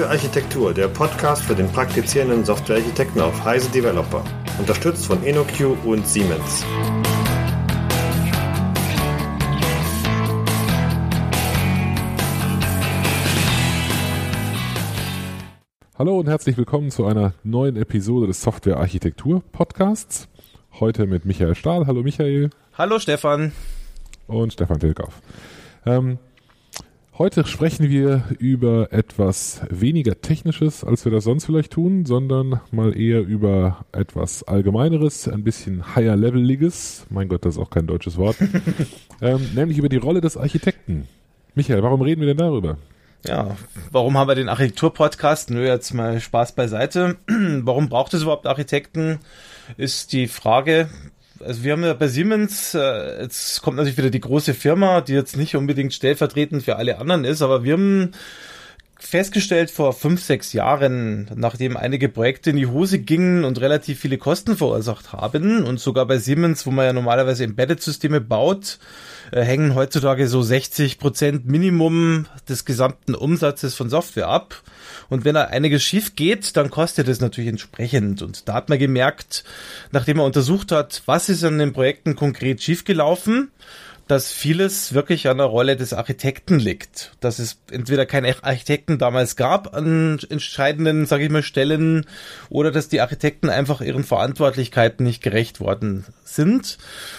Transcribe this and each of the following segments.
Softwarearchitektur, der Podcast für den praktizierenden Softwarearchitekten auf Heise Developer. Unterstützt von InnoQ und Siemens. Hallo und herzlich willkommen zu einer neuen Episode des Softwarearchitektur Podcasts. Heute mit Michael Stahl. Hallo Michael. Hallo Stefan. Und Stefan Tilkauf. Ähm, Heute sprechen wir über etwas weniger Technisches, als wir das sonst vielleicht tun, sondern mal eher über etwas Allgemeineres, ein bisschen higher-leveliges. Mein Gott, das ist auch kein deutsches Wort. ähm, nämlich über die Rolle des Architekten. Michael, warum reden wir denn darüber? Ja, warum haben wir den Architektur-Podcast? Nö, jetzt mal Spaß beiseite. warum braucht es überhaupt Architekten? Ist die Frage, also wir haben ja bei Siemens, äh, jetzt kommt natürlich wieder die große Firma, die jetzt nicht unbedingt stellvertretend für alle anderen ist, aber wir haben festgestellt vor fünf, sechs Jahren, nachdem einige Projekte in die Hose gingen und relativ viele Kosten verursacht haben und sogar bei Siemens, wo man ja normalerweise Embedded-Systeme baut, äh, hängen heutzutage so 60 Prozent Minimum des gesamten Umsatzes von Software ab. Und wenn da einiges schief geht, dann kostet es natürlich entsprechend. Und da hat man gemerkt, nachdem man untersucht hat, was ist an den Projekten konkret schiefgelaufen, dass vieles wirklich an der Rolle des Architekten liegt. Dass es entweder keinen Architekten damals gab an entscheidenden, sage ich mal, Stellen oder dass die Architekten einfach ihren Verantwortlichkeiten nicht gerecht worden sind.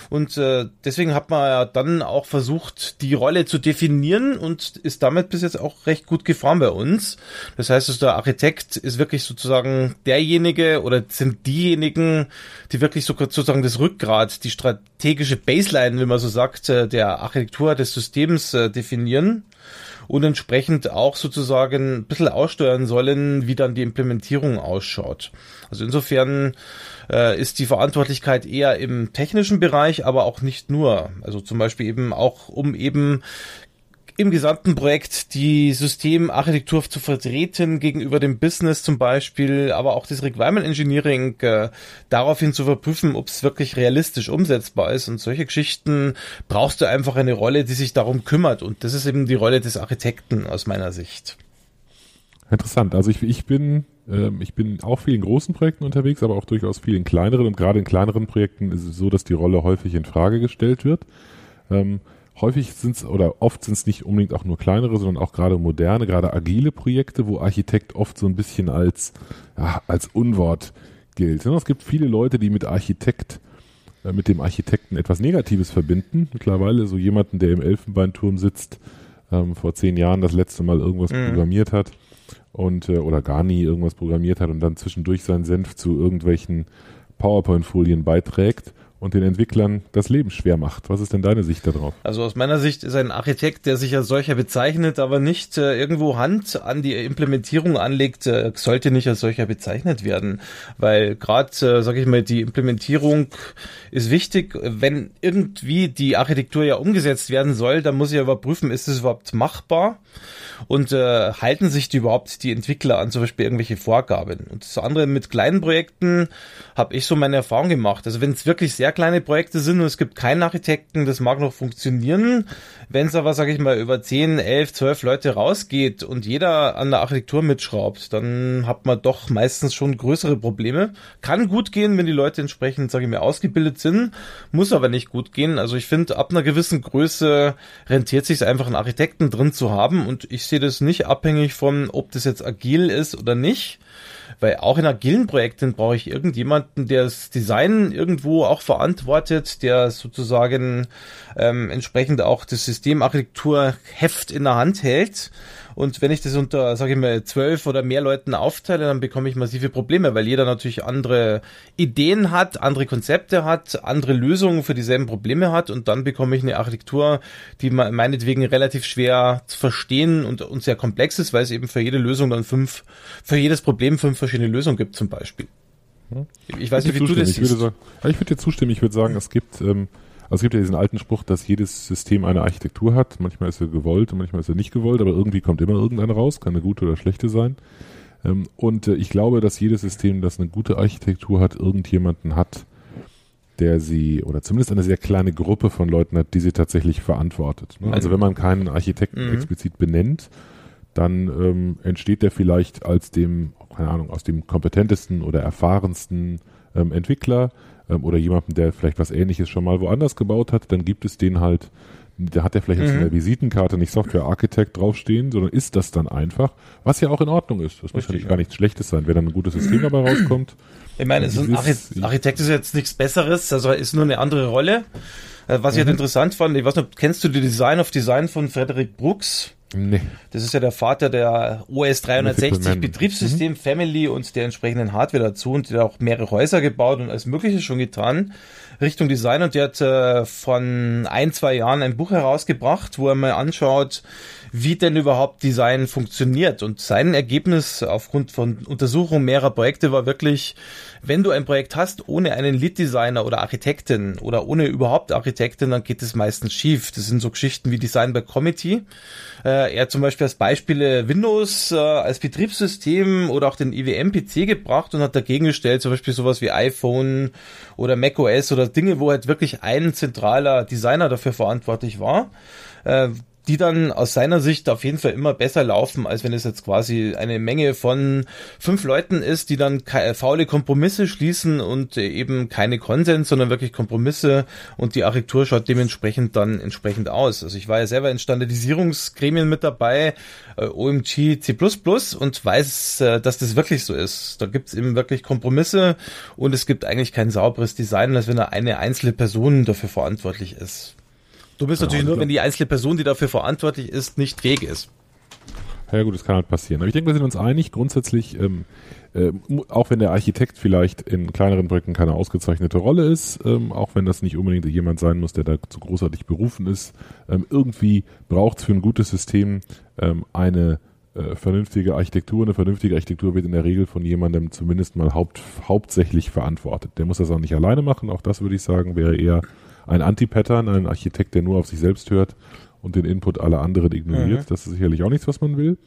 Und äh, deswegen hat man ja dann auch versucht, die Rolle zu definieren und ist damit bis jetzt auch recht gut gefahren bei uns. Das heißt, also der Architekt ist wirklich sozusagen derjenige oder sind diejenigen, die wirklich sozusagen das Rückgrat, die strategische Baseline, wie man so sagt, äh, der Architektur des Systems äh, definieren und entsprechend auch sozusagen ein bisschen aussteuern sollen, wie dann die Implementierung ausschaut. Also insofern äh, ist die Verantwortlichkeit eher im technischen Bereich, aber auch nicht nur. Also zum Beispiel eben auch, um eben im gesamten Projekt die Systemarchitektur zu vertreten gegenüber dem Business zum Beispiel, aber auch das Requirement Engineering äh, daraufhin zu überprüfen, ob es wirklich realistisch umsetzbar ist. Und solche Geschichten brauchst du einfach eine Rolle, die sich darum kümmert. Und das ist eben die Rolle des Architekten aus meiner Sicht. Interessant. Also ich, ich bin ähm, ich bin auch viel in großen Projekten unterwegs, aber auch durchaus viel in kleineren. Und gerade in kleineren Projekten ist es so, dass die Rolle häufig in Frage gestellt wird. Ähm, häufig sind es oder oft sind es nicht unbedingt auch nur kleinere, sondern auch gerade moderne, gerade agile Projekte, wo Architekt oft so ein bisschen als, ja, als Unwort gilt. Es gibt viele Leute, die mit Architekt, äh, mit dem Architekten etwas Negatives verbinden. Mittlerweile so jemanden, der im Elfenbeinturm sitzt, ähm, vor zehn Jahren das letzte Mal irgendwas mhm. programmiert hat und äh, oder gar nie irgendwas programmiert hat und dann zwischendurch seinen Senf zu irgendwelchen PowerPoint-Folien beiträgt und den Entwicklern das Leben schwer macht. Was ist denn deine Sicht darauf? Also aus meiner Sicht ist ein Architekt, der sich als solcher bezeichnet, aber nicht äh, irgendwo Hand an die Implementierung anlegt, äh, sollte nicht als solcher bezeichnet werden, weil gerade, äh, sage ich mal, die Implementierung ist wichtig. Wenn irgendwie die Architektur ja umgesetzt werden soll, dann muss ich ja überprüfen, ist es überhaupt machbar und äh, halten sich die überhaupt die Entwickler an zum Beispiel irgendwelche Vorgaben. Und das andere mit kleinen Projekten habe ich so meine Erfahrung gemacht. Also wenn es wirklich sehr kleine Projekte sind und es gibt keinen Architekten, das mag noch funktionieren. Wenn es aber, sage ich mal, über 10, 11, 12 Leute rausgeht und jeder an der Architektur mitschraubt, dann hat man doch meistens schon größere Probleme. Kann gut gehen, wenn die Leute entsprechend, sage ich mal, ausgebildet sind, muss aber nicht gut gehen. Also ich finde, ab einer gewissen Größe rentiert sich einfach einen Architekten drin zu haben und ich sehe das nicht abhängig von, ob das jetzt agil ist oder nicht. Weil auch in agilen Projekten brauche ich irgendjemanden, der das Design irgendwo auch verantwortet, der sozusagen ähm, entsprechend auch das Systemarchitekturheft in der Hand hält und wenn ich das unter, sage ich mal, zwölf oder mehr Leuten aufteile, dann bekomme ich massive Probleme, weil jeder natürlich andere Ideen hat, andere Konzepte hat, andere Lösungen für dieselben Probleme hat und dann bekomme ich eine Architektur, die meinetwegen relativ schwer zu verstehen und, und sehr komplex ist, weil es eben für jede Lösung dann fünf, für jedes Problem fünf verschiedene Lösungen gibt zum Beispiel. Hm? Ich weiß nicht, wie du das siehst. Ich würde, sagen, ich würde dir zustimmen. Ich würde sagen, es gibt ähm, also es gibt ja diesen alten Spruch, dass jedes System eine Architektur hat. Manchmal ist er gewollt und manchmal ist er nicht gewollt, aber irgendwie kommt immer irgendeine raus, kann eine gute oder schlechte sein. Ähm, und äh, ich glaube, dass jedes System, das eine gute Architektur hat, irgendjemanden hat, der sie, oder zumindest eine sehr kleine Gruppe von Leuten hat, die sie tatsächlich verantwortet. Ne? Also wenn man keinen Architekten mhm. explizit benennt, dann ähm, entsteht der vielleicht als dem, keine Ahnung, aus dem kompetentesten oder erfahrensten ähm, Entwickler ähm, oder jemanden, der vielleicht was ähnliches schon mal woanders gebaut hat, dann gibt es den halt, da hat er vielleicht mhm. auf seiner Visitenkarte nicht Software Architect draufstehen, sondern ist das dann einfach, was ja auch in Ordnung ist. Das muss ja gar nichts Schlechtes sein, wenn dann ein gutes System dabei rauskommt. Ich meine, so ein Architekt ist jetzt nichts Besseres, also ist nur eine andere Rolle. Äh, was ich halt mhm. halt interessant fand, ich weiß nicht, kennst du die Design of Design von Frederick Brooks? Nee. Das ist ja der Vater der OS 360 Betriebssystem, mhm. Family und der entsprechenden Hardware dazu und der hat auch mehrere Häuser gebaut und alles Mögliche schon getan. Richtung Design und der hat äh, von ein, zwei Jahren ein Buch herausgebracht, wo er mal anschaut, wie denn überhaupt Design funktioniert. Und sein Ergebnis aufgrund von Untersuchungen mehrerer Projekte war wirklich, wenn du ein Projekt hast ohne einen Lead-Designer oder Architektin oder ohne überhaupt Architektin, dann geht es meistens schief. Das sind so Geschichten wie Design by Committee. Äh, er hat zum Beispiel als Beispiele Windows äh, als Betriebssystem oder auch den IWM-PC gebracht und hat dagegen gestellt, zum Beispiel sowas wie iPhone oder macOS oder Dinge, wo halt wirklich ein zentraler Designer dafür verantwortlich war. Äh, die dann aus seiner Sicht auf jeden Fall immer besser laufen, als wenn es jetzt quasi eine Menge von fünf Leuten ist, die dann faule Kompromisse schließen und eben keine Konsens, sondern wirklich Kompromisse und die Architektur schaut dementsprechend dann entsprechend aus. Also ich war ja selber in Standardisierungsgremien mit dabei, äh, OMG C++ und weiß, äh, dass das wirklich so ist. Da gibt's eben wirklich Kompromisse und es gibt eigentlich kein sauberes Design, als wenn da eine einzelne Person dafür verantwortlich ist. Du bist genau, natürlich nur, wenn die einzelne Person, die dafür verantwortlich ist, nicht fähig ist. Ja gut, das kann halt passieren. Aber ich denke, wir sind uns einig, grundsätzlich, ähm, äh, auch wenn der Architekt vielleicht in kleineren Projekten keine ausgezeichnete Rolle ist, ähm, auch wenn das nicht unbedingt jemand sein muss, der da zu großartig berufen ist, ähm, irgendwie braucht es für ein gutes System ähm, eine äh, vernünftige Architektur. Eine vernünftige Architektur wird in der Regel von jemandem zumindest mal haupt, hauptsächlich verantwortet. Der muss das auch nicht alleine machen, auch das würde ich sagen, wäre eher ein Anti-Pattern, ein Architekt, der nur auf sich selbst hört und den Input aller anderen ignoriert. Mhm. Das ist sicherlich auch nichts, was man will.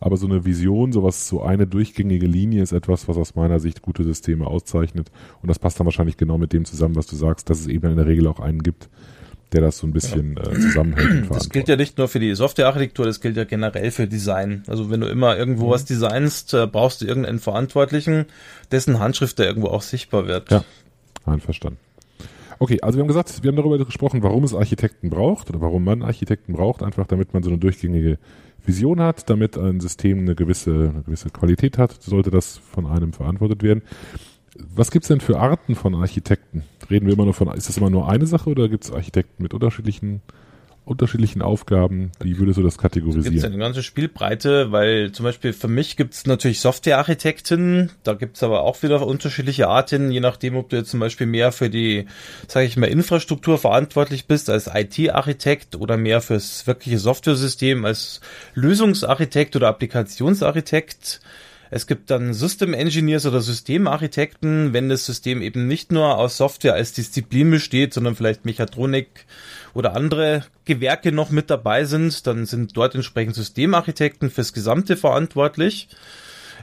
Aber so eine Vision, sowas, so eine durchgängige Linie ist etwas, was aus meiner Sicht gute Systeme auszeichnet. Und das passt dann wahrscheinlich genau mit dem zusammen, was du sagst, dass es eben in der Regel auch einen gibt, der das so ein bisschen ja. äh, zusammenhält. Das gilt ja nicht nur für die Softwarearchitektur, das gilt ja generell für Design. Also wenn du immer irgendwo mhm. was designst, äh, brauchst du irgendeinen Verantwortlichen, dessen Handschrift da irgendwo auch sichtbar wird. Ja, einverstanden. Okay, also wir haben gesagt, wir haben darüber gesprochen, warum es Architekten braucht oder warum man Architekten braucht, einfach damit man so eine durchgängige Vision hat, damit ein System eine gewisse, eine gewisse Qualität hat, sollte das von einem verantwortet werden. Was gibt's denn für Arten von Architekten? Reden wir immer nur von, ist das immer nur eine Sache oder gibt's Architekten mit unterschiedlichen unterschiedlichen Aufgaben? Wie würdest du das kategorisieren? Da gibt eine ganze Spielbreite, weil zum Beispiel für mich gibt es natürlich Softwarearchitekten, da gibt es aber auch wieder unterschiedliche Arten, je nachdem, ob du jetzt zum Beispiel mehr für die, sage ich mal, Infrastruktur verantwortlich bist als IT-Architekt oder mehr fürs wirkliche Software-System als Lösungsarchitekt oder Applikationsarchitekt. Es gibt dann System Engineers oder Systemarchitekten, wenn das System eben nicht nur aus Software als Disziplin besteht, sondern vielleicht Mechatronik, oder andere Gewerke noch mit dabei sind, dann sind dort entsprechend Systemarchitekten fürs Gesamte verantwortlich.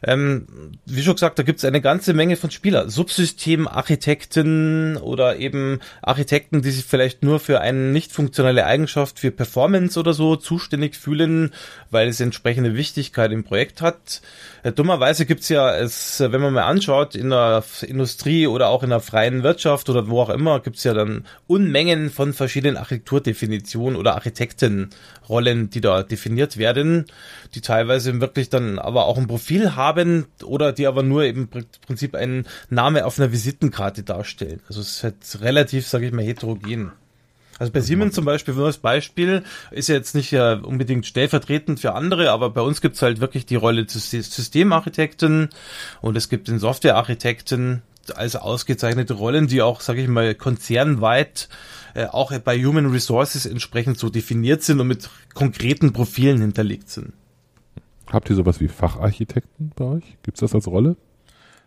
Ähm, wie schon gesagt, da gibt es eine ganze Menge von Spieler. Subsystemarchitekten oder eben Architekten, die sich vielleicht nur für eine nicht funktionelle Eigenschaft für Performance oder so zuständig fühlen, weil es entsprechende Wichtigkeit im Projekt hat. Äh, dummerweise gibt's ja, es, wenn man mal anschaut, in der Industrie oder auch in der freien Wirtschaft oder wo auch immer, gibt's ja dann Unmengen von verschiedenen Architekturdefinitionen oder Architektenrollen, die da definiert werden, die teilweise wirklich dann aber auch ein Profil haben oder die aber nur im Prinzip einen Name auf einer Visitenkarte darstellen. Also es ist halt relativ, sage ich mal, heterogen. Also bei Siemens zum Beispiel, nur als Beispiel, ist ja jetzt nicht ja unbedingt stellvertretend für andere, aber bei uns gibt's halt wirklich die Rolle des Systemarchitekten und es gibt den Softwarearchitekten als ausgezeichnete Rollen, die auch, sage ich mal, konzernweit äh, auch bei Human Resources entsprechend so definiert sind und mit konkreten Profilen hinterlegt sind. Habt ihr sowas wie Facharchitekten bei euch? Gibt's das als Rolle?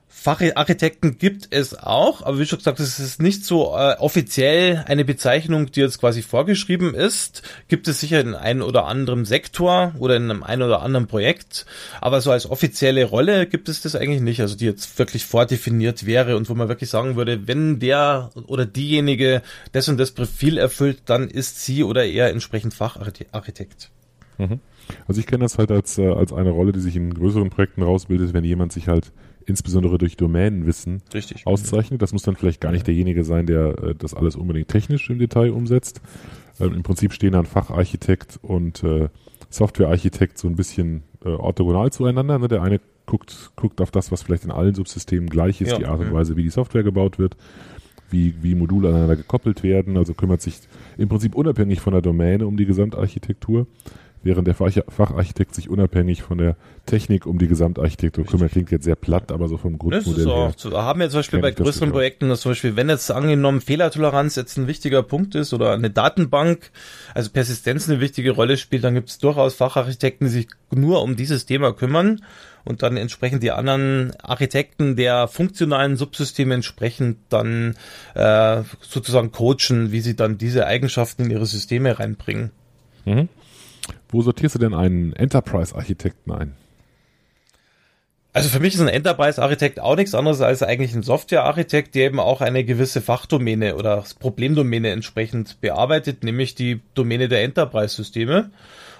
Facharchitekten gibt es auch, aber wie schon gesagt, es ist nicht so äh, offiziell eine Bezeichnung, die jetzt quasi vorgeschrieben ist. Gibt es sicher in einem oder anderen Sektor oder in einem ein oder anderen Projekt, aber so als offizielle Rolle gibt es das eigentlich nicht, also die jetzt wirklich vordefiniert wäre und wo man wirklich sagen würde, wenn der oder diejenige das und das Profil erfüllt, dann ist sie oder er entsprechend Facharchitekt. Mhm. Also ich kenne das halt als, äh, als eine Rolle, die sich in größeren Projekten rausbildet, wenn jemand sich halt insbesondere durch Domänenwissen Richtig. auszeichnet. Das muss dann vielleicht gar nicht derjenige sein, der äh, das alles unbedingt technisch im Detail umsetzt. Ähm, Im Prinzip stehen dann Facharchitekt und äh, Softwarearchitekt so ein bisschen äh, orthogonal zueinander. Ne? Der eine guckt, guckt auf das, was vielleicht in allen Subsystemen gleich ist, Ja. die Art und Weise, wie die Software gebaut wird, wie, wie Module aneinander gekoppelt werden, also kümmert sich im Prinzip unabhängig von der Domäne um die Gesamtarchitektur, während der Fach Facharchitekt sich unabhängig von der Technik um die Gesamtarchitektur kümmert. Klingt jetzt sehr platt, aber so vom Das ist Grundmodell her. auch, so, haben wir zum Beispiel bei das größeren durchaus. Projekten, dass zum Beispiel, wenn jetzt angenommen Fehlertoleranz jetzt ein wichtiger Punkt ist oder eine Datenbank, also Persistenz eine wichtige Rolle spielt, dann gibt es durchaus Facharchitekten, die sich nur um dieses Thema kümmern und dann entsprechend die anderen Architekten der funktionalen Subsysteme entsprechend dann äh, sozusagen coachen, wie sie dann diese Eigenschaften in ihre Systeme reinbringen. Mhm. Wo sortierst du denn einen Enterprise-Architekten ein? Also für mich ist ein Enterprise-Architekt auch nichts anderes als eigentlich ein Software-Architekt, der eben auch eine gewisse Fachdomäne oder Problemdomäne entsprechend bearbeitet, nämlich die Domäne der Enterprise-Systeme.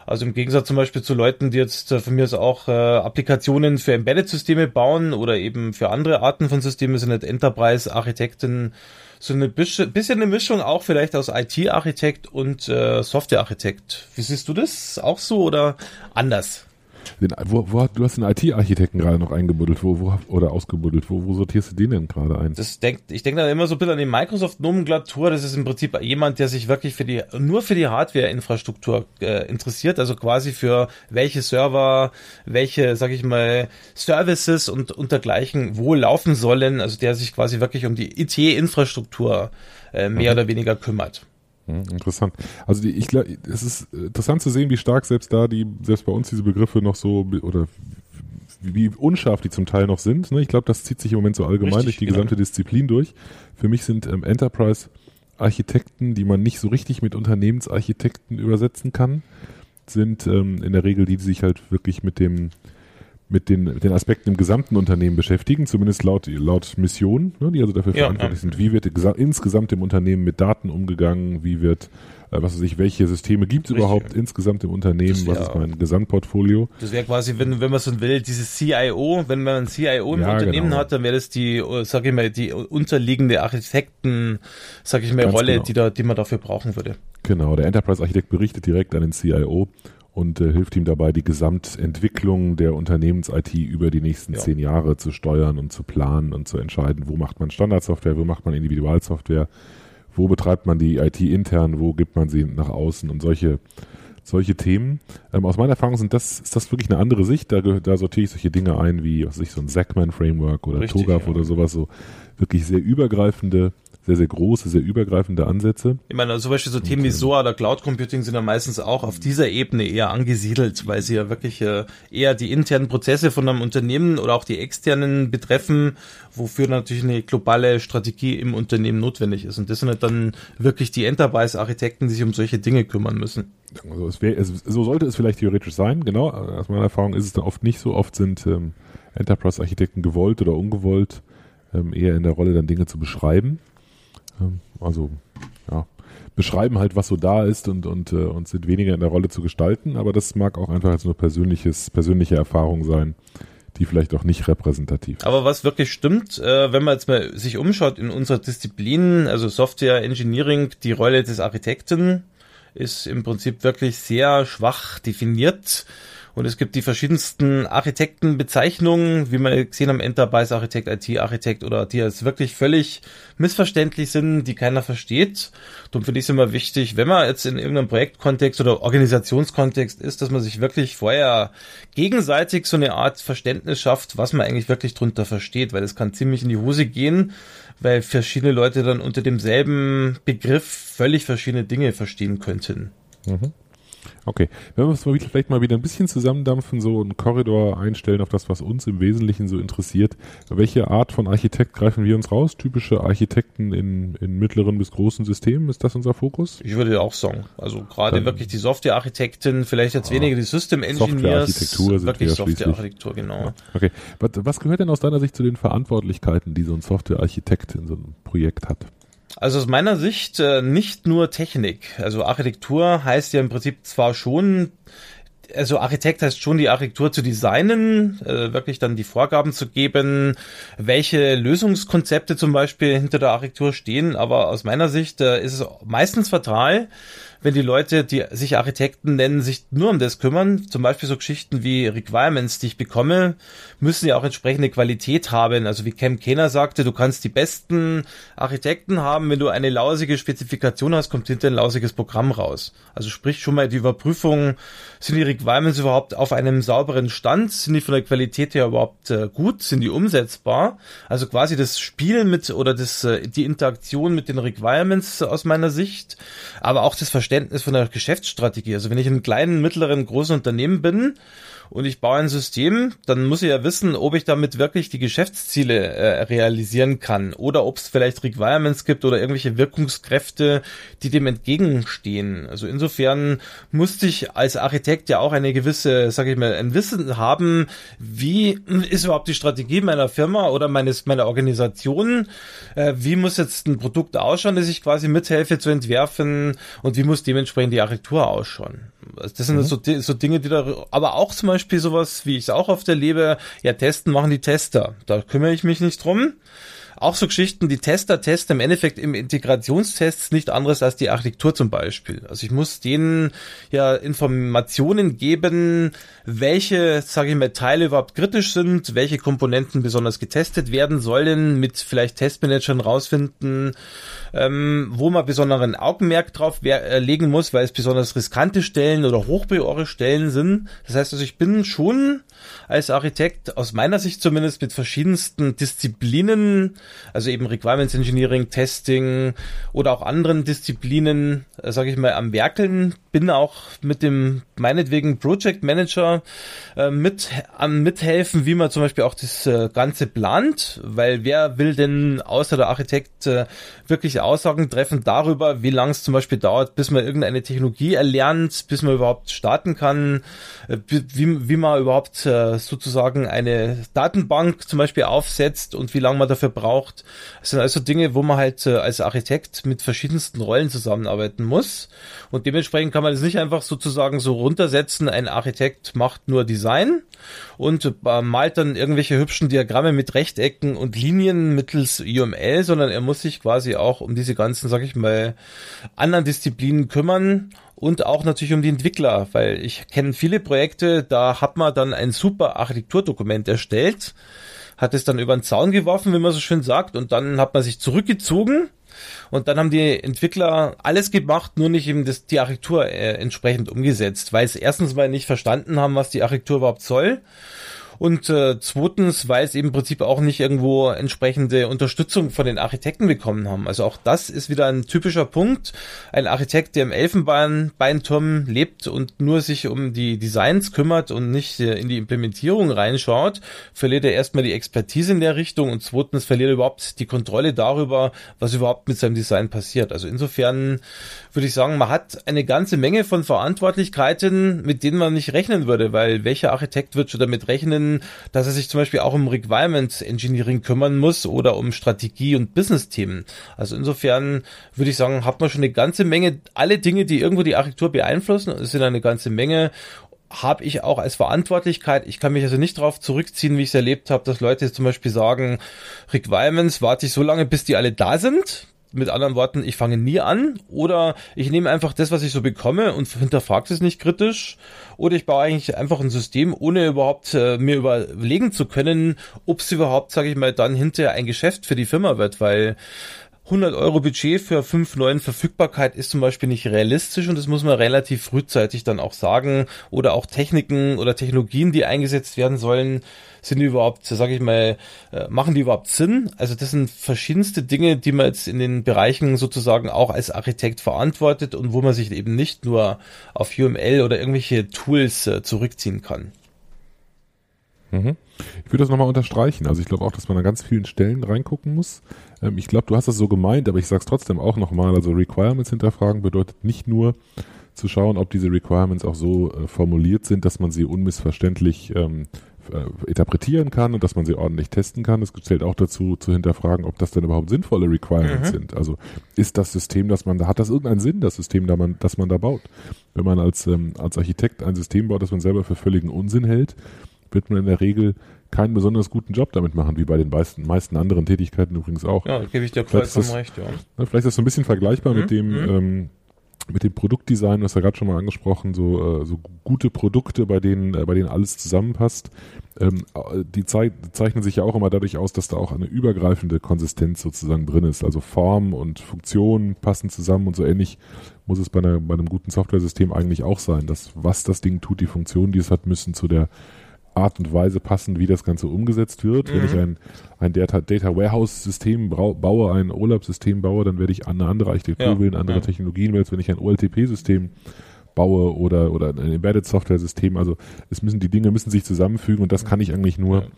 Also im Gegensatz zum Beispiel zu Leuten, die jetzt äh, von mir aus auch äh, Applikationen für Embedded-Systeme bauen oder eben für andere Arten von Systemen, sind halt Enterprise-Architekten so eine bisschen eine Mischung auch vielleicht aus IT-Architekt und äh, Software-Architekt. Wie siehst du das? Auch so oder anders? Den, wo, wo, du hast den IT-Architekten gerade noch eingebuddelt, wo, wo, oder ausgebuddelt. Wo, wo sortierst du den denn gerade ein? Das denkt, ich denke da immer so ein bisschen an die Microsoft-Nomenklatur. Das ist im Prinzip jemand, der sich wirklich für die, nur für die Hardware-Infrastruktur äh, interessiert. Also quasi für welche Server, welche, sag ich mal, Services und, und dergleichen wo laufen sollen. Also der sich quasi wirklich um die IT-Infrastruktur äh, mehr oder weniger kümmert. Hm, interessant. Also die, ich glaube, es ist interessant zu sehen, wie stark selbst da die, selbst bei uns diese Begriffe noch so oder wie, wie unscharf die zum Teil noch sind. Ne? Ich glaube, das zieht sich im Moment so allgemein Richtig, durch die genau. gesamte Disziplin durch. Für mich sind ähm, Enterprise-Architekten, die man nicht so richtig mit Unternehmensarchitekten übersetzen kann, sind ähm, in der Regel die, die sich halt wirklich mit dem mit den, mit den Aspekten im gesamten Unternehmen beschäftigen, zumindest laut, laut Mission, ne, die also dafür Ja, verantwortlich ja. sind. Wie wird gesa- insgesamt im Unternehmen mit Daten umgegangen? Wie wird, äh, was weiß ich, welche Systeme gibt es überhaupt insgesamt im Unternehmen? Das Was wär- ist mein Gesamtportfolio? Das wäre quasi, wenn, wenn man so will, dieses CIO, wenn man ein CIO im Ja, Unternehmen genau. hat, dann wäre das die, äh, sag ich mal, die unterliegende Architekten, sag ich mal, Ganz Rolle, genau. die da, die man dafür brauchen würde. Genau, der Enterprise-Architekt berichtet direkt an den CIO und äh, hilft ihm dabei, die Gesamtentwicklung der Unternehmens-IT über die nächsten Ja. zehn Jahre zu steuern und zu planen und zu entscheiden, wo macht man Standardsoftware, wo macht man Individualsoftware, wo betreibt man die IT intern, wo gibt man sie nach außen und solche solche Themen. Ähm, aus meiner Erfahrung sind das, ist das wirklich eine andere Sicht. Da, da sortiere ich solche Dinge ein wie, was weiß ich, so ein Zackman-Framework oder Richtig, TOGAF ja. oder sowas, so wirklich sehr übergreifende, sehr, sehr große, sehr übergreifende Ansätze. Ich meine, also zum Beispiel so Themen wie SOA oder Cloud Computing sind ja meistens auch auf dieser Ebene eher angesiedelt, weil sie ja wirklich äh, eher die internen Prozesse von einem Unternehmen oder auch die externen betreffen, wofür natürlich eine globale Strategie im Unternehmen notwendig ist. Und das sind halt dann wirklich die Enterprise-Architekten, die sich um solche Dinge kümmern müssen. Also es wär, es, so sollte es vielleicht theoretisch sein, genau. Aus meiner Erfahrung ist es dann oft nicht so. Oft sind ähm, Enterprise-Architekten gewollt oder ungewollt ähm, eher in der Rolle, dann Dinge zu beschreiben. Ähm, also, ja, beschreiben halt, was so da ist und, und, äh, und sind weniger in der Rolle zu gestalten. Aber das mag auch einfach als nur persönliches, persönliche Erfahrung sein, die vielleicht auch nicht repräsentativ. Aber was wirklich stimmt, äh, wenn man jetzt mal sich umschaut in unserer Disziplin, also Software Engineering, die Rolle des Architekten ist im Prinzip wirklich sehr schwach definiert. Und es gibt die verschiedensten Architektenbezeichnungen, wie wir gesehen haben, Enterprise-Architekt, IT-Architekt oder die jetzt wirklich völlig missverständlich sind, die keiner versteht. Darum finde ich es immer wichtig, wenn man jetzt in irgendeinem Projektkontext oder Organisationskontext ist, dass man sich wirklich vorher gegenseitig so eine Art Verständnis schafft, was man eigentlich wirklich drunter versteht, weil es kann ziemlich in die Hose gehen, weil verschiedene Leute dann unter demselben Begriff völlig verschiedene Dinge verstehen könnten. Mhm. Okay, wenn wir es mal wieder, vielleicht mal wieder ein bisschen zusammendampfen, so einen Korridor einstellen auf das, was uns im Wesentlichen so interessiert. Welche Art von Architekt greifen wir uns raus? Typische Architekten in, in mittleren bis großen Systemen, ist das unser Fokus? Ich würde auch sagen, also gerade wirklich die Softwarearchitektin, vielleicht jetzt weniger die System Engineers, Softwarearchitektur sind wirklich wir ja. Softwarearchitektur, genau. Okay, was, was gehört denn aus deiner Sicht zu den Verantwortlichkeiten, die so ein Softwarearchitekt in so einem Projekt hat? Also aus meiner Sicht äh, nicht nur Technik. Also Architektur heißt ja im Prinzip zwar schon also Architekt heißt schon die Architektur zu designen, äh, wirklich dann die Vorgaben zu geben, welche Lösungskonzepte zum Beispiel hinter der Architektur stehen. Aber aus meiner Sicht äh, ist es meistens fatal, wenn die Leute, die sich Architekten nennen, sich nur um das kümmern, zum Beispiel so Geschichten wie Requirements, die ich bekomme, müssen ja auch entsprechende Qualität haben. Also wie Cam Kehner sagte, du kannst die besten Architekten haben, wenn du eine lausige Spezifikation hast, kommt hinter ein lausiges Programm raus. Also sprich schon mal die Überprüfung, sind die Requirements überhaupt auf einem sauberen Stand? Sind die von der Qualität her überhaupt äh, gut? Sind die umsetzbar? Also quasi das Spielen mit oder das, äh, die Interaktion mit den Requirements aus meiner Sicht, aber auch das Verständnis Verständnis von der Geschäftsstrategie. Also wenn ich in einem kleinen, mittleren, großen Unternehmen bin und ich baue ein System, dann muss ich ja wissen, ob ich damit wirklich die Geschäftsziele äh, realisieren kann oder ob es vielleicht Requirements gibt oder irgendwelche Wirkungskräfte, die dem entgegenstehen. Also insofern musste ich als Architekt ja auch eine gewisse, sage ich mal, ein Wissen haben, wie ist überhaupt die Strategie meiner Firma oder meines meiner Organisation, äh, wie muss jetzt ein Produkt ausschauen, das ich quasi mithelfe zu entwerfen und wie muss dementsprechend die Architektur ausschauen. Das sind mhm. so, so Dinge, die da, aber auch zum Beispiel sowas, wie ich es auch oft erlebe, ja, testen machen die Tester. Da kümmere ich mich nicht drum auch so Geschichten, die Tester testen im Endeffekt im Integrationstest nicht anderes als die Architektur zum Beispiel. Also ich muss denen ja Informationen geben, welche, sage ich mal, Teile überhaupt kritisch sind, welche Komponenten besonders getestet werden sollen, mit vielleicht Testmanagern rausfinden, ähm, wo man besonderen Augenmerk drauf äh, legen muss, weil es besonders riskante Stellen oder hochpriore Stellen sind. Das heißt also, ich bin schon als Architekt aus meiner Sicht zumindest mit verschiedensten Disziplinen, also eben Requirements Engineering, Testing oder auch anderen Disziplinen, äh, sage ich mal, am Werkeln. Bin auch mit dem meinetwegen Project Manager äh, mit am mithelfen, wie man zum Beispiel auch das äh, Ganze plant, weil wer will denn außer der Architekt äh, wirklich Aussagen treffen darüber, wie lang es zum Beispiel dauert, bis man irgendeine Technologie erlernt, bis man überhaupt starten kann, äh, wie, wie man überhaupt äh, sozusagen eine Datenbank zum Beispiel aufsetzt und wie lange man dafür braucht. Das sind also Dinge, wo man halt äh, als Architekt mit verschiedensten Rollen zusammenarbeiten muss. Und dementsprechend kann man es nicht einfach sozusagen so runtersetzen, ein Architekt macht nur Design und äh, malt dann irgendwelche hübschen Diagramme mit Rechtecken und Linien mittels UML, sondern er muss sich quasi auch um diese ganzen, sag ich mal, anderen Disziplinen kümmern und auch natürlich um die Entwickler, weil ich kenne viele Projekte, da hat man dann ein super Architekturdokument erstellt, hat es dann über den Zaun geworfen, wie man so schön sagt, und dann hat man sich zurückgezogen. Und dann haben die Entwickler alles gemacht, nur nicht eben das, die Architektur äh, entsprechend umgesetzt, weil sie erstens mal nicht verstanden haben, was die Architektur überhaupt soll und äh, zweitens, weil es eben im Prinzip auch nicht irgendwo entsprechende Unterstützung von den Architekten bekommen haben. Also auch das ist wieder ein typischer Punkt. Ein Architekt, der im Elfenbeinturm lebt und nur sich um die Designs kümmert und nicht äh, in die Implementierung reinschaut, verliert er erstmal die Expertise in der Richtung und zweitens verliert er überhaupt die Kontrolle darüber, was überhaupt mit seinem Design passiert. Also insofern würde ich sagen, man hat eine ganze Menge von Verantwortlichkeiten, mit denen man nicht rechnen würde, weil welcher Architekt wird schon damit rechnen, dass er sich zum Beispiel auch um Requirements Engineering kümmern muss oder um Strategie und Business-Themen. Also insofern würde ich sagen, hat man schon eine ganze Menge, alle Dinge, die irgendwo die Architektur beeinflussen, es sind eine ganze Menge habe ich auch als Verantwortlichkeit. Ich kann mich also nicht darauf zurückziehen, wie ich es erlebt habe, dass Leute zum Beispiel sagen, Requirements warte ich so lange, bis die alle da sind mit anderen Worten, ich fange nie an oder ich nehme einfach das, was ich so bekomme und hinterfrage es nicht kritisch. Oder ich baue eigentlich einfach ein System, ohne überhaupt äh, mir überlegen zu können, ob es überhaupt, sage ich mal, dann hinterher ein Geschäft für die Firma wird, weil 100 Euro Budget für fünf neuen Verfügbarkeit ist zum Beispiel nicht realistisch und das muss man relativ frühzeitig dann auch sagen. Oder auch Techniken oder Technologien, die eingesetzt werden sollen, sind die überhaupt, sage ich mal, äh, machen die überhaupt Sinn? Also das sind verschiedenste Dinge, die man jetzt in den Bereichen sozusagen auch als Architekt verantwortet und wo man sich eben nicht nur auf UML oder irgendwelche Tools äh, zurückziehen kann. Mhm. Ich würde das nochmal unterstreichen. Also ich glaube auch, dass man an ganz vielen Stellen reingucken muss. Ähm, ich glaube, du hast das so gemeint, aber ich sage es trotzdem auch nochmal. Also Requirements hinterfragen bedeutet nicht nur zu schauen, ob diese Requirements auch so äh, formuliert sind, dass man sie unmissverständlich ähm, äh, interpretieren kann und dass man sie ordentlich testen kann. Es zählt auch dazu, zu hinterfragen, ob das denn überhaupt sinnvolle Requirements mhm. sind. Also ist das System, das man da hat, das irgendeinen Sinn, das System, da man, das man da baut. Wenn man als, ähm, als Architekt ein System baut, das man selber für völligen Unsinn hält, wird man in der Regel keinen besonders guten Job damit machen, wie bei den meisten, meisten anderen Tätigkeiten übrigens auch. Ja, gebe ich dir vollkommen recht, ja. Vielleicht ist das so ein bisschen vergleichbar mhm. mit dem, mhm. ähm, mit dem Produktdesign, was ja gerade schon mal angesprochen, so, äh, so gute Produkte, bei denen, äh, bei denen alles zusammenpasst, ähm, die, zei zeichnen sich ja auch immer dadurch aus, dass da auch eine übergreifende Konsistenz sozusagen drin ist. Also Form und Funktion passen zusammen und so ähnlich muss es bei, einer, bei einem guten Software-System eigentlich auch sein, dass was das Ding tut, die Funktionen, die es hat, müssen zu der Art und Weise passen, wie das Ganze umgesetzt wird. Mhm. Wenn ich mhm. ein, ein Data, Data Warehouse System baue, ein OLAP-System baue, dann werde ich eine andere Architektur ja. wählen, andere ja. Technologien wählen, als wenn ich ein OLTP-System baue oder, oder ein Embedded Software System. Also es müssen, die Dinge müssen sich zusammenfügen und das kann ich eigentlich nur, ja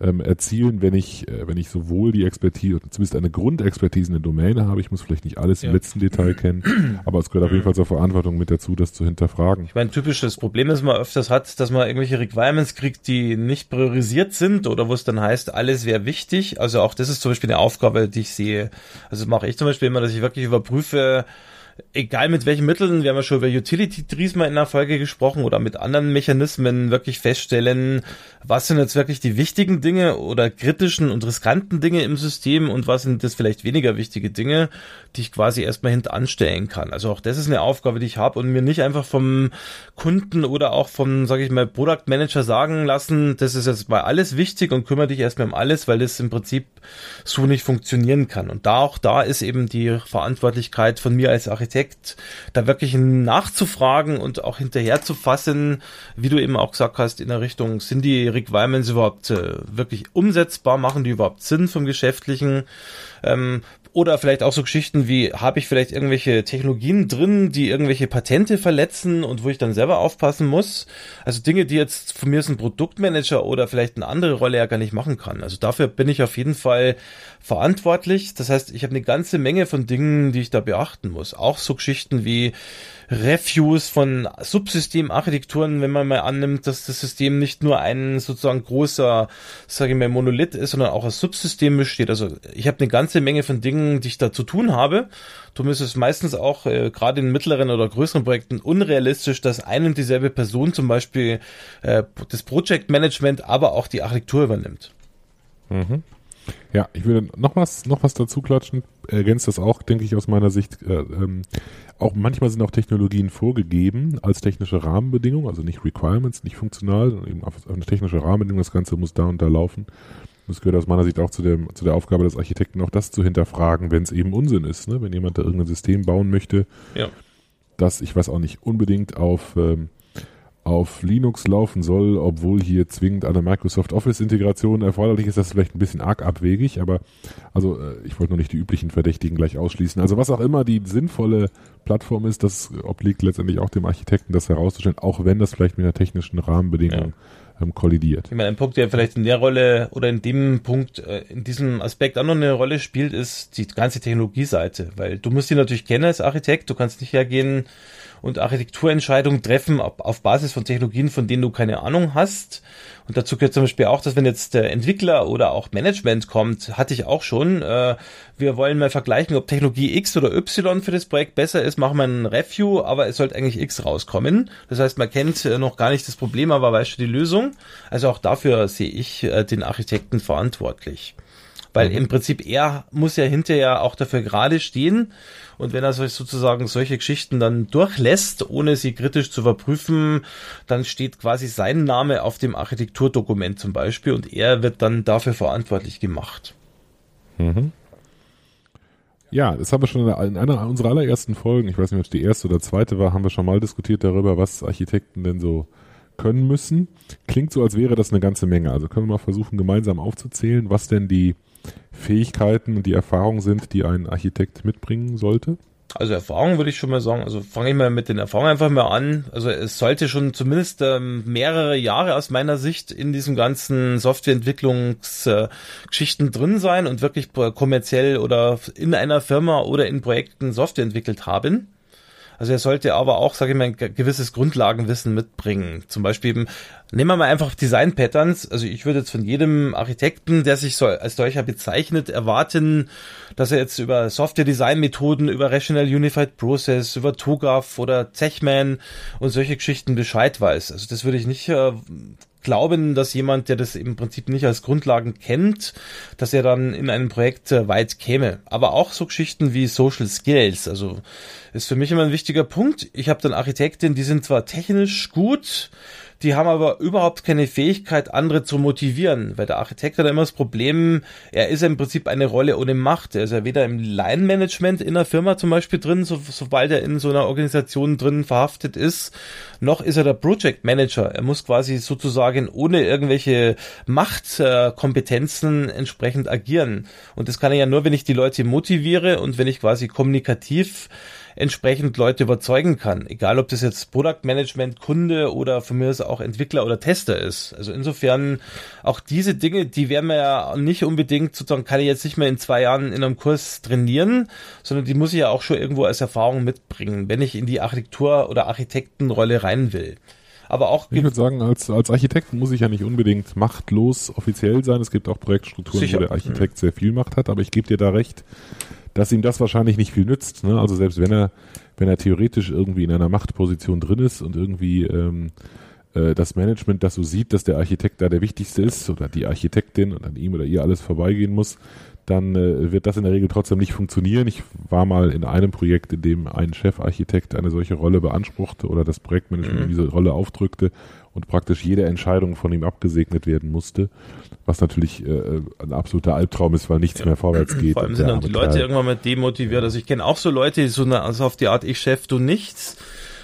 ähm, erzielen, wenn ich, äh, wenn ich sowohl die Expertise, zumindest eine Grundexpertise in der Domäne habe. Ich muss vielleicht nicht alles ja. im letzten Detail kennen, aber es gehört auf jeden Fall zur Verantwortung mit dazu, das zu hinterfragen. Ich meine, typisches Problem, das man öfters hat, dass man irgendwelche Requirements kriegt, die nicht priorisiert sind oder wo es dann heißt, alles wäre wichtig. Also auch das ist zum Beispiel eine Aufgabe, die ich sehe. Also mache ich zum Beispiel immer, dass ich wirklich überprüfe, egal mit welchen Mitteln, wir haben ja schon über Utility Trees mal in der Folge gesprochen oder mit anderen Mechanismen wirklich feststellen, was sind jetzt wirklich die wichtigen Dinge oder kritischen und riskanten Dinge im System und was sind das vielleicht weniger wichtige Dinge, die ich quasi erstmal hintanstellen kann. Also auch das ist eine Aufgabe, die ich habe und mir nicht einfach vom Kunden oder auch vom, sage ich mal, Product Manager sagen lassen, das ist jetzt mal alles wichtig und kümmere dich erstmal um alles, weil das im Prinzip so nicht funktionieren kann. Und da auch da ist eben die Verantwortlichkeit von mir als Architekt, da wirklich nachzufragen und auch hinterher zu fassen, wie du eben auch gesagt hast, in der Richtung, sind die Requirements überhaupt äh, wirklich umsetzbar, machen die überhaupt Sinn vom Geschäftlichen? Ähm, oder vielleicht auch so Geschichten wie, habe ich vielleicht irgendwelche Technologien drin, die irgendwelche Patente verletzen und wo ich dann selber aufpassen muss? Also Dinge, die jetzt von mir ist ein Produktmanager oder vielleicht eine andere Rolle ja gar nicht machen kann. Also dafür bin ich auf jeden Fall verantwortlich. Das heißt, ich habe eine ganze Menge von Dingen, die ich da beachten muss. Auch so Geschichten wie, Reviews von Subsystemarchitekturen, wenn man mal annimmt, dass das System nicht nur ein sozusagen großer, sage ich mal, Monolith ist, sondern auch aus Subsystemen besteht. Also ich habe eine ganze Menge von Dingen, die ich da zu tun habe. Darum ist es meistens auch äh, gerade in mittleren oder größeren Projekten unrealistisch, dass eine und dieselbe Person zum Beispiel äh, das Project Management, aber auch die Architektur übernimmt. Mhm. Ja, ich würde noch was, noch was dazu klatschen. Ergänzt das auch, denke ich, aus meiner Sicht. Äh, ähm, auch manchmal sind auch Technologien vorgegeben als technische Rahmenbedingung, also nicht Requirements, nicht funktional, sondern eben auf eine technische Rahmenbedingung. Das Ganze muss da und da laufen. Das gehört aus meiner Sicht auch zu, dem, zu der Aufgabe des Architekten, auch das zu hinterfragen, wenn es eben Unsinn ist. Ne? Wenn jemand da irgendein System bauen möchte, ja. das, ich weiß auch nicht, unbedingt auf ähm, auf Linux laufen soll, obwohl hier zwingend eine Microsoft Office Integration erforderlich ist, das ist vielleicht ein bisschen arg abwegig, aber also äh, ich wollte nur nicht die üblichen Verdächtigen gleich ausschließen. Also was auch immer die sinnvolle Plattform ist, das obliegt letztendlich auch dem Architekten, das herauszustellen, auch wenn das vielleicht mit einer technischen Rahmenbedingung ja. Ähm, kollidiert. Ich meine, ein Punkt, der vielleicht in der Rolle oder in dem Punkt, äh, in diesem Aspekt auch noch eine Rolle spielt, ist die ganze Technologieseite, weil du musst die natürlich kennen als Architekt, du kannst nicht hergehen und Architekturentscheidungen treffen auf Basis von Technologien, von denen du keine Ahnung hast. Und dazu gehört zum Beispiel auch, dass wenn jetzt der Entwickler oder auch Management kommt, hatte ich auch schon, äh, wir wollen mal vergleichen, ob Technologie X oder Y für das Projekt besser ist, machen wir ein Review, aber es sollte eigentlich X rauskommen. Das heißt, man kennt äh, noch gar nicht das Problem, aber weiß schon die Lösung. Also auch dafür sehe ich äh, den Architekten verantwortlich. Weil mhm. im Prinzip er muss ja hinterher auch dafür gerade stehen und wenn er sozusagen solche Geschichten dann durchlässt, ohne sie kritisch zu überprüfen, dann steht quasi sein Name auf dem Architekturdokument zum Beispiel und er wird dann dafür verantwortlich gemacht. Mhm. Ja, das haben wir schon in einer unserer allerersten Folgen, ich weiß nicht, ob es die erste oder zweite war, haben wir schon mal diskutiert darüber, was Architekten denn so können müssen. Klingt so, als wäre das eine ganze Menge. Also können wir mal versuchen, gemeinsam aufzuzählen, was denn die Fähigkeiten und die Erfahrungen sind, die ein Architekt mitbringen sollte? Also Erfahrung würde ich schon mal sagen. Also fange ich mal mit den Erfahrungen einfach mal an. Also es sollte schon zumindest ähm, mehrere Jahre aus meiner Sicht in diesem ganzen Softwareentwicklungsgeschichten äh, drin sein und wirklich kommerziell oder in einer Firma oder in Projekten Software entwickelt haben. Also er sollte aber auch, sage ich mal, ein gewisses Grundlagenwissen mitbringen. Zum Beispiel eben, nehmen wir mal einfach Design Patterns. Also ich würde jetzt von jedem Architekten, der sich so als solcher bezeichnet, erwarten, dass er jetzt über Software Design Methoden, über Rational Unified Process, über TOGAF oder Techman und solche Geschichten Bescheid weiß. Also das würde ich nicht äh, glauben, dass jemand, der das im Prinzip nicht als Grundlagen kennt, dass er dann in einem Projekt äh, weit käme. Aber auch so Geschichten wie Social Skills, also ist für mich immer ein wichtiger Punkt. Ich habe dann Architekten, die sind zwar technisch gut, die haben aber überhaupt keine Fähigkeit, andere zu motivieren, weil der Architekt hat immer das Problem, er ist im Prinzip eine Rolle ohne Macht. Er ist ja weder im Line-Management in der Firma zum Beispiel drin, so, sobald er in so einer Organisation drin verhaftet ist, noch ist er der Project Manager. Er muss quasi sozusagen ohne irgendwelche Machtkompetenzen entsprechend agieren. Und das kann er ja nur, wenn ich die Leute motiviere und wenn ich quasi kommunikativ entsprechend Leute überzeugen kann. Egal, ob das jetzt Product Management, Kunde oder von mir aus auch Entwickler oder Tester ist. Also insofern auch diese Dinge, die werden wir ja nicht unbedingt sozusagen, kann ich jetzt nicht mehr in zwei Jahren in einem Kurs trainieren, sondern die muss ich ja auch schon irgendwo als Erfahrung mitbringen, wenn ich in die Architektur oder Architektenrolle rein will. Aber auch. Ich würde sagen, als, als Architekt muss ich ja nicht unbedingt machtlos offiziell sein. Es gibt auch Projektstrukturen, Sicher. wo der Architekt mhm. sehr viel Macht hat, aber ich gebe dir da recht dass ihm das wahrscheinlich nicht viel nützt. Ne? Also selbst wenn er, wenn er theoretisch irgendwie in einer Machtposition drin ist und irgendwie ähm, äh, das Management das so sieht, dass der Architekt da der Wichtigste ist oder die Architektin und an ihm oder ihr alles vorbeigehen muss, dann äh, wird das in der Regel trotzdem nicht funktionieren. Ich war mal in einem Projekt, in dem ein Chefarchitekt eine solche Rolle beanspruchte oder das Projektmanagement mhm. diese Rolle aufdrückte und praktisch jede Entscheidung von ihm abgesegnet werden musste, was natürlich äh, ein absoluter Albtraum ist, weil nichts ja. mehr vorwärts geht. Vor allem sind dann die Leute irgendwann mal demotiviert. Also ich kenne auch so Leute, die so eine, also auf die Art, ich Chef, du nichts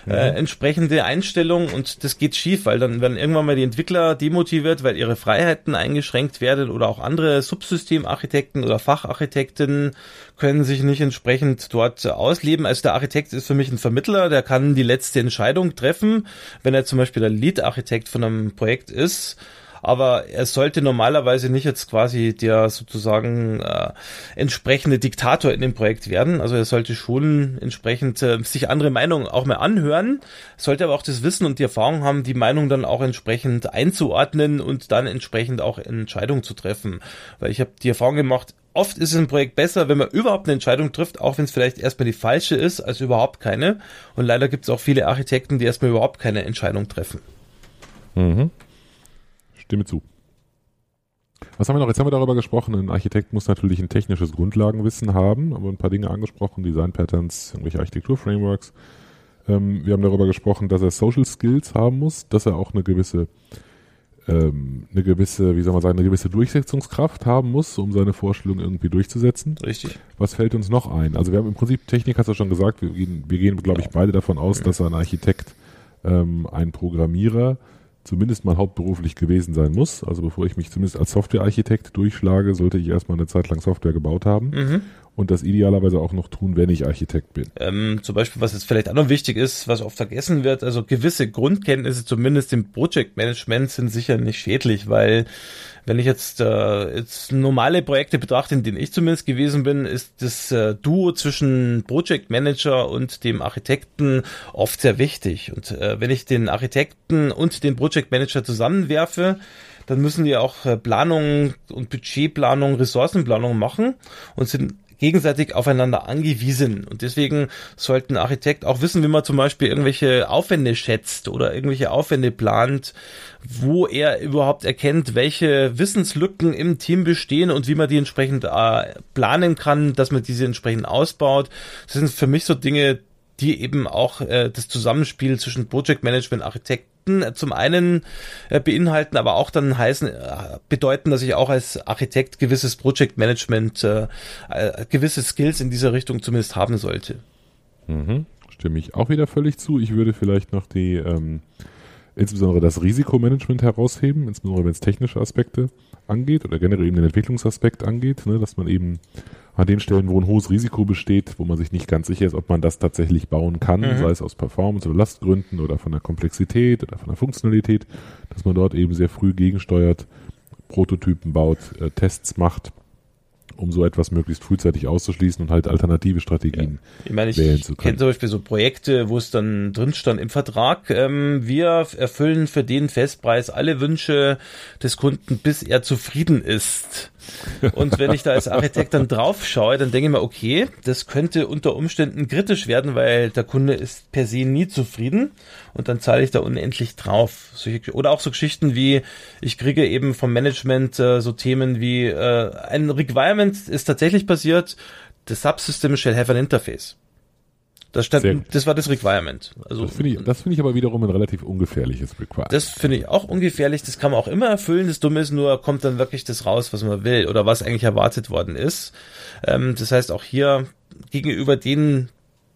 äh, entsprechende Einstellung und das geht schief, weil dann werden irgendwann mal die Entwickler demotiviert, weil ihre Freiheiten eingeschränkt werden oder auch andere Subsystemarchitekten oder Facharchitekten können sich nicht entsprechend dort ausleben. Also der Architekt ist für mich ein Vermittler, der kann die letzte Entscheidung treffen, wenn er zum Beispiel der Lead-Architekt von einem Projekt ist aber er sollte normalerweise nicht jetzt quasi der sozusagen äh, entsprechende Diktator in dem Projekt werden. Also er sollte schon entsprechend äh, sich andere Meinungen auch mal anhören, sollte aber auch das Wissen und die Erfahrung haben, die Meinung dann auch entsprechend einzuordnen und dann entsprechend auch Entscheidungen zu treffen. Weil ich habe die Erfahrung gemacht, oft ist es ein Projekt besser, wenn man überhaupt eine Entscheidung trifft, auch wenn es vielleicht erstmal die falsche ist, als überhaupt keine. Und leider gibt es auch viele Architekten, die erstmal überhaupt keine Entscheidung treffen. Mhm. Stimme zu. Was haben wir noch? Jetzt haben wir darüber gesprochen, ein Architekt muss natürlich ein technisches Grundlagenwissen haben, aber ein paar Dinge angesprochen, Design Patterns, irgendwelche Architekturframeworks. Ähm, wir haben darüber gesprochen, dass er Social Skills haben muss, dass er auch eine gewisse, ähm, eine gewisse, wie soll man sagen, eine gewisse Durchsetzungskraft haben muss, um seine Vorstellung irgendwie durchzusetzen. Richtig. Was fällt uns noch ein? Also wir haben im Prinzip, Technik hast du schon gesagt, wir gehen, wir gehen glaube ich, beide davon aus, dass ein Architekt, ähm, ein Programmierer, zumindest mal hauptberuflich gewesen sein muss. Also bevor ich mich zumindest als Softwarearchitekt durchschlage, sollte ich erstmal eine Zeit lang Software gebaut haben. Mhm. Und das idealerweise auch noch tun, wenn ich Architekt bin. Ähm, zum Beispiel, was jetzt vielleicht auch noch wichtig ist, was oft vergessen wird, also gewisse Grundkenntnisse, zumindest im Project Management, sind sicher nicht schädlich, weil wenn ich jetzt, äh, jetzt normale Projekte betrachte, in denen ich zumindest gewesen bin, ist das äh, Duo zwischen Project Manager und dem Architekten oft sehr wichtig. Und äh, wenn ich den Architekten und den Project Manager zusammenwerfe, dann müssen die auch äh, Planung und Budgetplanung, Ressourcenplanung machen und sind gegenseitig aufeinander angewiesen. Und deswegen sollten Architekt auch wissen, wie man zum Beispiel irgendwelche Aufwände schätzt oder irgendwelche Aufwände plant, wo er überhaupt erkennt, welche Wissenslücken im Team bestehen und wie man die entsprechend äh, planen kann, dass man diese entsprechend ausbaut. Das sind für mich so Dinge, die eben auch äh, das Zusammenspiel zwischen Project Management, Architekten äh, zum einen äh, beinhalten, aber auch dann heißen, äh, bedeuten, dass ich auch als Architekt gewisses Project Management, äh, äh, gewisse Skills in dieser Richtung zumindest haben sollte. Mhm. Stimme ich auch wieder völlig zu. Ich würde vielleicht noch die, ähm, insbesondere das Risikomanagement herausheben, insbesondere wenn es technische Aspekte angeht oder generell eben den Entwicklungsaspekt angeht, ne, dass man eben an den Stellen, wo ein hohes Risiko besteht, wo man sich nicht ganz sicher ist, ob man das tatsächlich bauen kann, mhm. sei es aus Performance- oder Lastgründen oder von der Komplexität oder von der Funktionalität, dass man dort eben sehr früh gegensteuert, Prototypen baut, äh, Tests macht um so etwas möglichst frühzeitig auszuschließen und halt alternative Strategien ja. ich meine, ich wählen zu können. kenne zum Beispiel so Projekte, wo es dann drin stand im Vertrag, ähm, wir erfüllen für den Festpreis alle Wünsche des Kunden, bis er zufrieden ist. Und wenn ich da als Architekt dann drauf schaue, dann denke ich mir, okay, das könnte unter Umständen kritisch werden, weil der Kunde ist per se nie zufrieden und dann zahle ich da unendlich drauf. Oder auch so Geschichten wie, ich kriege eben vom Management äh, so Themen wie, äh, ein Requirement ist tatsächlich passiert, the subsystem shall have an interface. Das, stand, das war das Requirement. Also, das finde ich, das finde ich aber wiederum ein relativ ungefährliches Requirement. Das finde ich auch ungefährlich. Das kann man auch immer erfüllen. Das Dumme ist nur, kommt dann wirklich das raus, was man will oder was eigentlich erwartet worden ist. Ähm, das heißt auch hier gegenüber den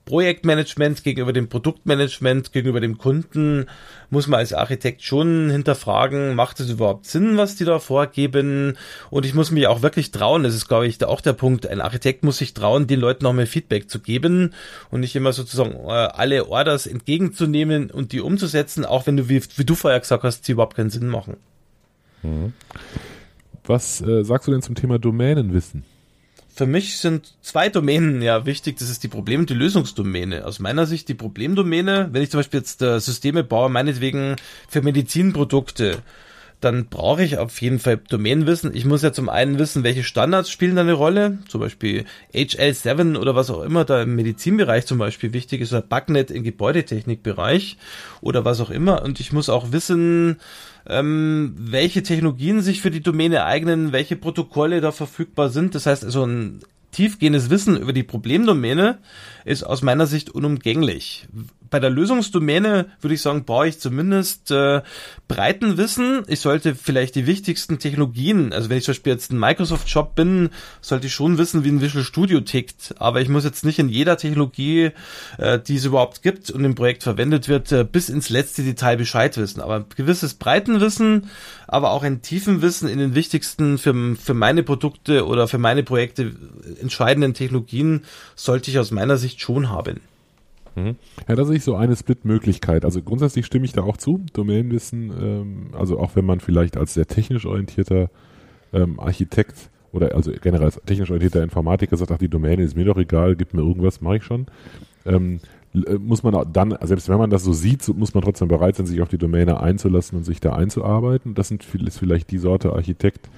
Projektmanagement, gegenüber dem Produktmanagement, gegenüber dem Kunden muss man als Architekt schon hinterfragen, macht es überhaupt Sinn, was die da vorgeben? Und ich muss mich auch wirklich trauen, das ist, glaube ich, auch der Punkt, ein Architekt muss sich trauen, den Leuten noch mehr Feedback zu geben und nicht immer sozusagen äh, alle Orders entgegenzunehmen und die umzusetzen, auch wenn du, wie, wie du vorher gesagt hast, die überhaupt keinen Sinn machen. Mhm. Was äh, sagst du denn zum Thema Domänenwissen? Für mich sind zwei Domänen ja wichtig. Das ist die Problem- und die Lösungsdomäne. Aus meiner Sicht die Problemdomäne, wenn ich zum Beispiel jetzt äh, Systeme baue, meinetwegen für Medizinprodukte, dann brauche ich auf jeden Fall Domänenwissen. Ich muss ja zum einen wissen, welche Standards spielen da eine Rolle, zum Beispiel HL7 oder was auch immer da im Medizinbereich zum Beispiel wichtig ist, oder Bugnet im Gebäudetechnikbereich oder was auch immer. Und ich muss auch wissen, ähm, welche Technologien sich für die Domäne eignen, welche Protokolle da verfügbar sind. Das heißt also ein tiefgehendes Wissen über die Problemdomäne ist aus meiner Sicht unumgänglich bei der Lösungsdomäne würde ich sagen, brauche ich zumindest äh, breiten Wissen. Ich sollte vielleicht die wichtigsten Technologien, also wenn ich zum Beispiel jetzt ein Microsoft-Shop bin, sollte ich schon wissen, wie ein Visual Studio tickt. Aber ich muss jetzt nicht in jeder Technologie, äh, die es überhaupt gibt und im Projekt verwendet wird, äh, bis ins letzte Detail Bescheid wissen. Aber gewisses Breitenwissen, aber auch ein tiefen Wissen in den wichtigsten für, für meine Produkte oder für meine Projekte entscheidenden Technologien sollte ich aus meiner Sicht schon haben. Mhm. Ja, da sehe ich so eine Split-Möglichkeit. Also grundsätzlich stimme ich da auch zu. Domänenwissen, ähm, also auch wenn man vielleicht als sehr technisch orientierter ähm, Architekt oder also generell als technisch orientierter Informatiker sagt, ach, die Domäne ist mir doch egal, gib mir irgendwas, mache ich schon. Ähm, äh, muss man dann, selbst wenn man das so sieht, muss man trotzdem bereit sein, sich auf die Domäne einzulassen und sich da einzuarbeiten. Das sind, ist vielleicht die Sorte Architekt,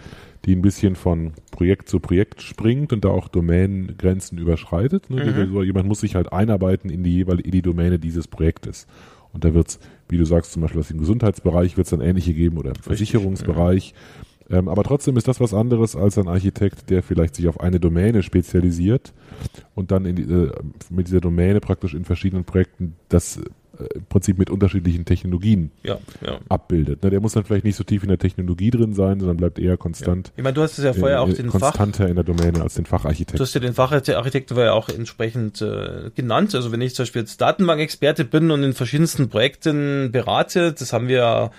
die ein bisschen von Projekt zu Projekt springt und da auch Domänengrenzen überschreitet. Ne? Mhm. Jemand muss sich halt einarbeiten in die jeweilige die Domäne dieses Projektes. Und da wird's, wie du sagst, zum Beispiel aus dem Gesundheitsbereich wird es dann ähnliche geben oder im Richtig, Versicherungsbereich. Ja. Ähm, aber trotzdem ist das was anderes als ein Architekt, der vielleicht sich auf eine Domäne spezialisiert und dann die, äh, mit dieser Domäne praktisch in verschiedenen Projekten das im Prinzip mit unterschiedlichen Technologien ja, ja. abbildet. Ne, der muss dann vielleicht nicht so tief in der Technologie drin sein, sondern bleibt eher konstant. Ja. Ich meine, du hast es ja vorher auch den konstanter Fach, in der Domäne als den Facharchitekten. Du hast ja den Facharchitekten ja auch entsprechend äh, genannt. Also wenn ich zum Beispiel jetzt Datenbankexperte bin und in verschiedensten Projekten berate, das haben wir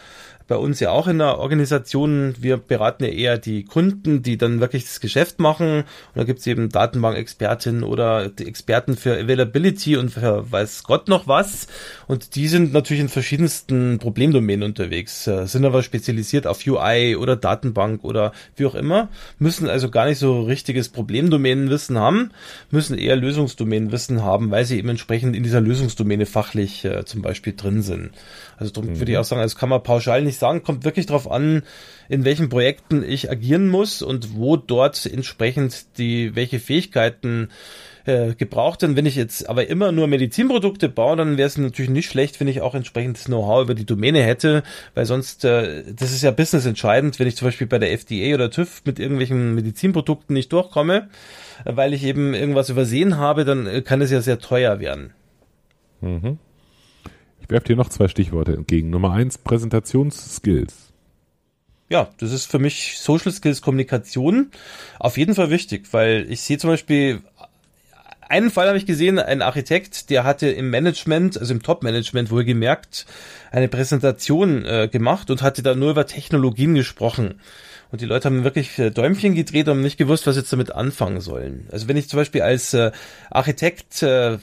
bei uns ja auch in der Organisation. Wir beraten ja eher die Kunden, die dann wirklich das Geschäft machen. Und da gibt's eben Datenbank-Expertinnen oder die Experten für Availability und für weiß Gott noch was. Und die sind natürlich in verschiedensten Problemdomänen unterwegs, äh, sind aber spezialisiert auf UI oder Datenbank oder wie auch immer, müssen also gar nicht so richtiges Problemdomänenwissen haben, müssen eher Lösungsdomänenwissen haben, weil sie eben entsprechend in dieser Lösungsdomäne fachlich äh, zum Beispiel drin sind. Also darum mhm. würde ich auch sagen, das kann man pauschal nicht sagen, kommt wirklich darauf an, in welchen Projekten ich agieren muss und wo dort entsprechend die, welche Fähigkeiten äh, gebraucht sind. Wenn ich jetzt aber immer nur Medizinprodukte baue, dann wäre es natürlich nicht schlecht, wenn ich auch entsprechendes Know-how über die Domäne hätte, weil sonst, äh, das ist ja business entscheidend, wenn ich zum Beispiel bei der FDA oder TÜV mit irgendwelchen Medizinprodukten nicht durchkomme, äh, weil ich eben irgendwas übersehen habe, dann äh, kann es ja sehr teuer werden. Mhm. Werfe dir noch zwei Stichworte entgegen. Nummer eins, Präsentationsskills. Ja, das ist für mich Social Skills Kommunikation auf jeden Fall wichtig, weil ich sehe zum Beispiel einen Fall habe ich gesehen, ein Architekt, der hatte im Management, also im Top-Management wohl gemerkt, eine Präsentation äh, gemacht und hatte da nur über Technologien gesprochen. Und die Leute haben wirklich äh, Däumchen gedreht und haben nicht gewusst, was jetzt damit anfangen sollen. Also wenn ich zum Beispiel als äh, Architekt äh,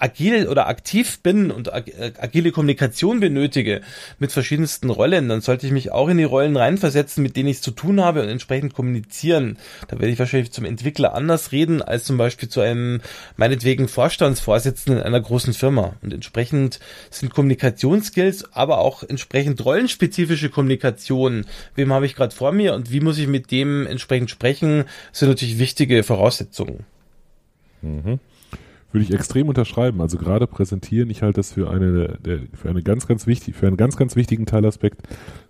agil oder aktiv bin und äh, agile Kommunikation benötige mit verschiedensten Rollen, dann sollte ich mich auch in die Rollen reinversetzen, mit denen ich es zu tun habe und entsprechend kommunizieren. Da werde ich wahrscheinlich zum Entwickler anders reden als zum Beispiel zu einem meinetwegen Vorstandsvorsitzenden einer großen Firma. Und entsprechend sind Kommunikationsskills, aber auch entsprechend rollenspezifische Kommunikation. Wem habe ich gerade vor mir und wie muss ich mit dem entsprechend sprechen, sind natürlich wichtige Voraussetzungen. Mhm. Würde ich extrem unterschreiben. Also gerade präsentieren, ich halte das für eine, der, für eine ganz, ganz wichtig, für einen ganz, ganz wichtigen Teilaspekt,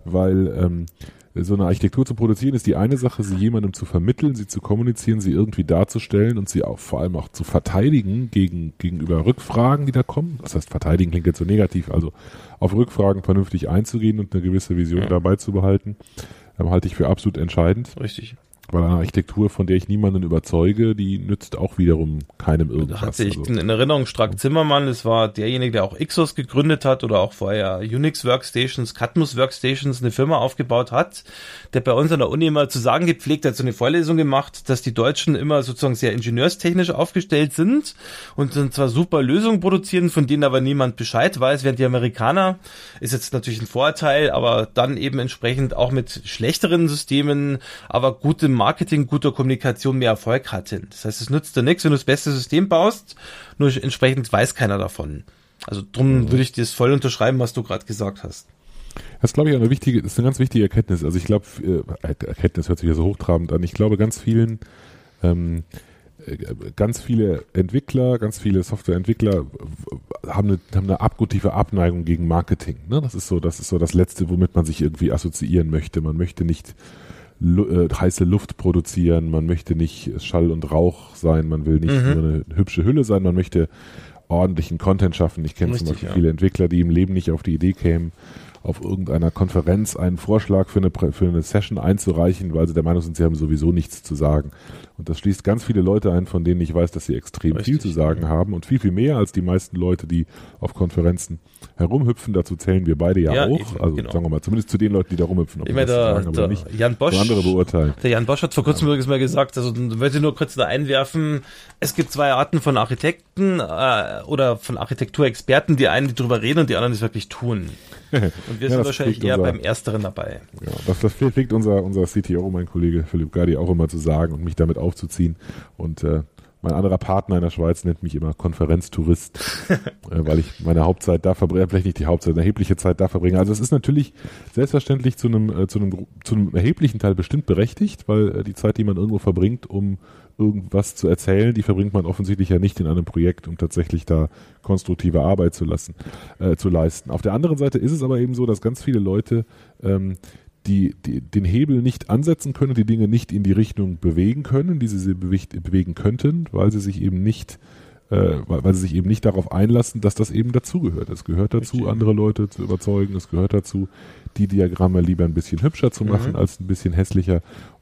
weil ähm, so eine Architektur zu produzieren ist die eine Sache, sie jemandem zu vermitteln, sie zu kommunizieren, sie irgendwie darzustellen und sie auch vor allem auch zu verteidigen gegen, gegenüber Rückfragen, die da kommen. Das heißt, verteidigen klingt jetzt so negativ, also auf Rückfragen vernünftig einzugehen und eine gewisse Vision ja. dabei zu behalten, ähm, halte ich für absolut entscheidend. Richtig. Weil eine Architektur, von der ich niemanden überzeuge, die nützt auch wiederum keinem irgendwas. Hatte ich also. in Erinnerung Strack Zimmermann, das war derjenige, der auch Ixos gegründet hat oder auch vorher Unix Workstations, Cadmus Workstations, eine Firma aufgebaut hat, der bei uns an der Uni immer zu sagen gepflegt hat, so eine Vorlesung gemacht, dass die Deutschen immer sozusagen sehr ingenieurstechnisch aufgestellt sind und dann zwar super Lösungen produzieren, von denen aber niemand Bescheid weiß, während die Amerikaner, ist jetzt natürlich ein Vorteil, aber dann eben entsprechend auch mit schlechteren Systemen, aber gutem Marketing, guter Kommunikation mehr Erfolg hatten. Das heißt, es nützt dir nichts, wenn du das beste System baust, nur entsprechend weiß keiner davon. Also drum mhm. würde ich das voll unterschreiben, was du gerade gesagt hast. Das ist, glaube ich, eine wichtige, ist eine ganz wichtige Erkenntnis. Also ich glaube, äh, Erkenntnis hört sich ja so hochtrabend an. Ich glaube, ganz vielen, ähm, äh, ganz viele Entwickler, ganz viele Softwareentwickler haben eine, haben eine abgrundtiefe Abneigung gegen Marketing. Ne? Das ist so, das ist so das Letzte, womit man sich irgendwie assoziieren möchte. Man möchte nicht äh, heiße Luft produzieren, man möchte nicht Schall und Rauch sein, man will nicht mhm. nur eine hübsche Hülle sein, man möchte ordentlichen Content schaffen. Ich kenne zum Beispiel ja. viele Entwickler, die im Leben nicht auf die Idee kämen, auf irgendeiner Konferenz einen Vorschlag für eine, für eine Session einzureichen, weil sie der Meinung sind, sie haben sowieso nichts zu sagen. Und das schließt ganz viele Leute ein, von denen ich weiß, dass sie extrem Richtig, viel zu sagen haben und viel, viel mehr als die meisten Leute, die auf Konferenzen herumhüpfen. Dazu zählen wir beide ja, ja auch. Eben, also genau. sagen wir mal, zumindest zu den Leuten, die da rumhüpfen. Ich meine, der, sagen, der nicht Jan Bosch, andere beurteilen. Der Jan Bosch hat vor kurzem ja. übrigens mal gesagt, also wollte nur kurz da einwerfen, es gibt zwei Arten von Architekten äh, oder von Architekturexperten, die einen, die drüber reden und die anderen, die es wirklich tun. Und wir ja, sind wahrscheinlich eher unser, beim Ersteren dabei. Ja, das, das pflegt unser, unser CTO, mein Kollege Philipp Gardi, auch immer zu sagen und mich damit aufzuziehen. Und äh, mein anderer Partner in der Schweiz nennt mich immer Konferenztourist, äh, weil ich meine Hauptzeit da verbringe, vielleicht nicht die Hauptzeit, eine erhebliche Zeit da verbringe. Also es ist natürlich selbstverständlich zu einem, äh, zu einem, zu einem erheblichen Teil bestimmt berechtigt, weil äh, die Zeit, die man irgendwo verbringt, um irgendwas zu erzählen, die verbringt man offensichtlich ja nicht in einem Projekt, um tatsächlich da konstruktive Arbeit zu lassen, äh, zu leisten. Auf der anderen Seite ist es aber eben so, dass ganz viele Leute ähm, die, die den Hebel nicht ansetzen können, die Dinge nicht in die Richtung bewegen können, die sie bewegen könnten, weil sie sich eben nicht äh, weil, weil sie sich eben nicht darauf einlassen, dass das eben dazugehört. Es gehört dazu, Richtig. andere Leute zu überzeugen. Es gehört dazu, die Diagramme lieber ein bisschen hübscher zu machen mhm. als ein bisschen hässlicher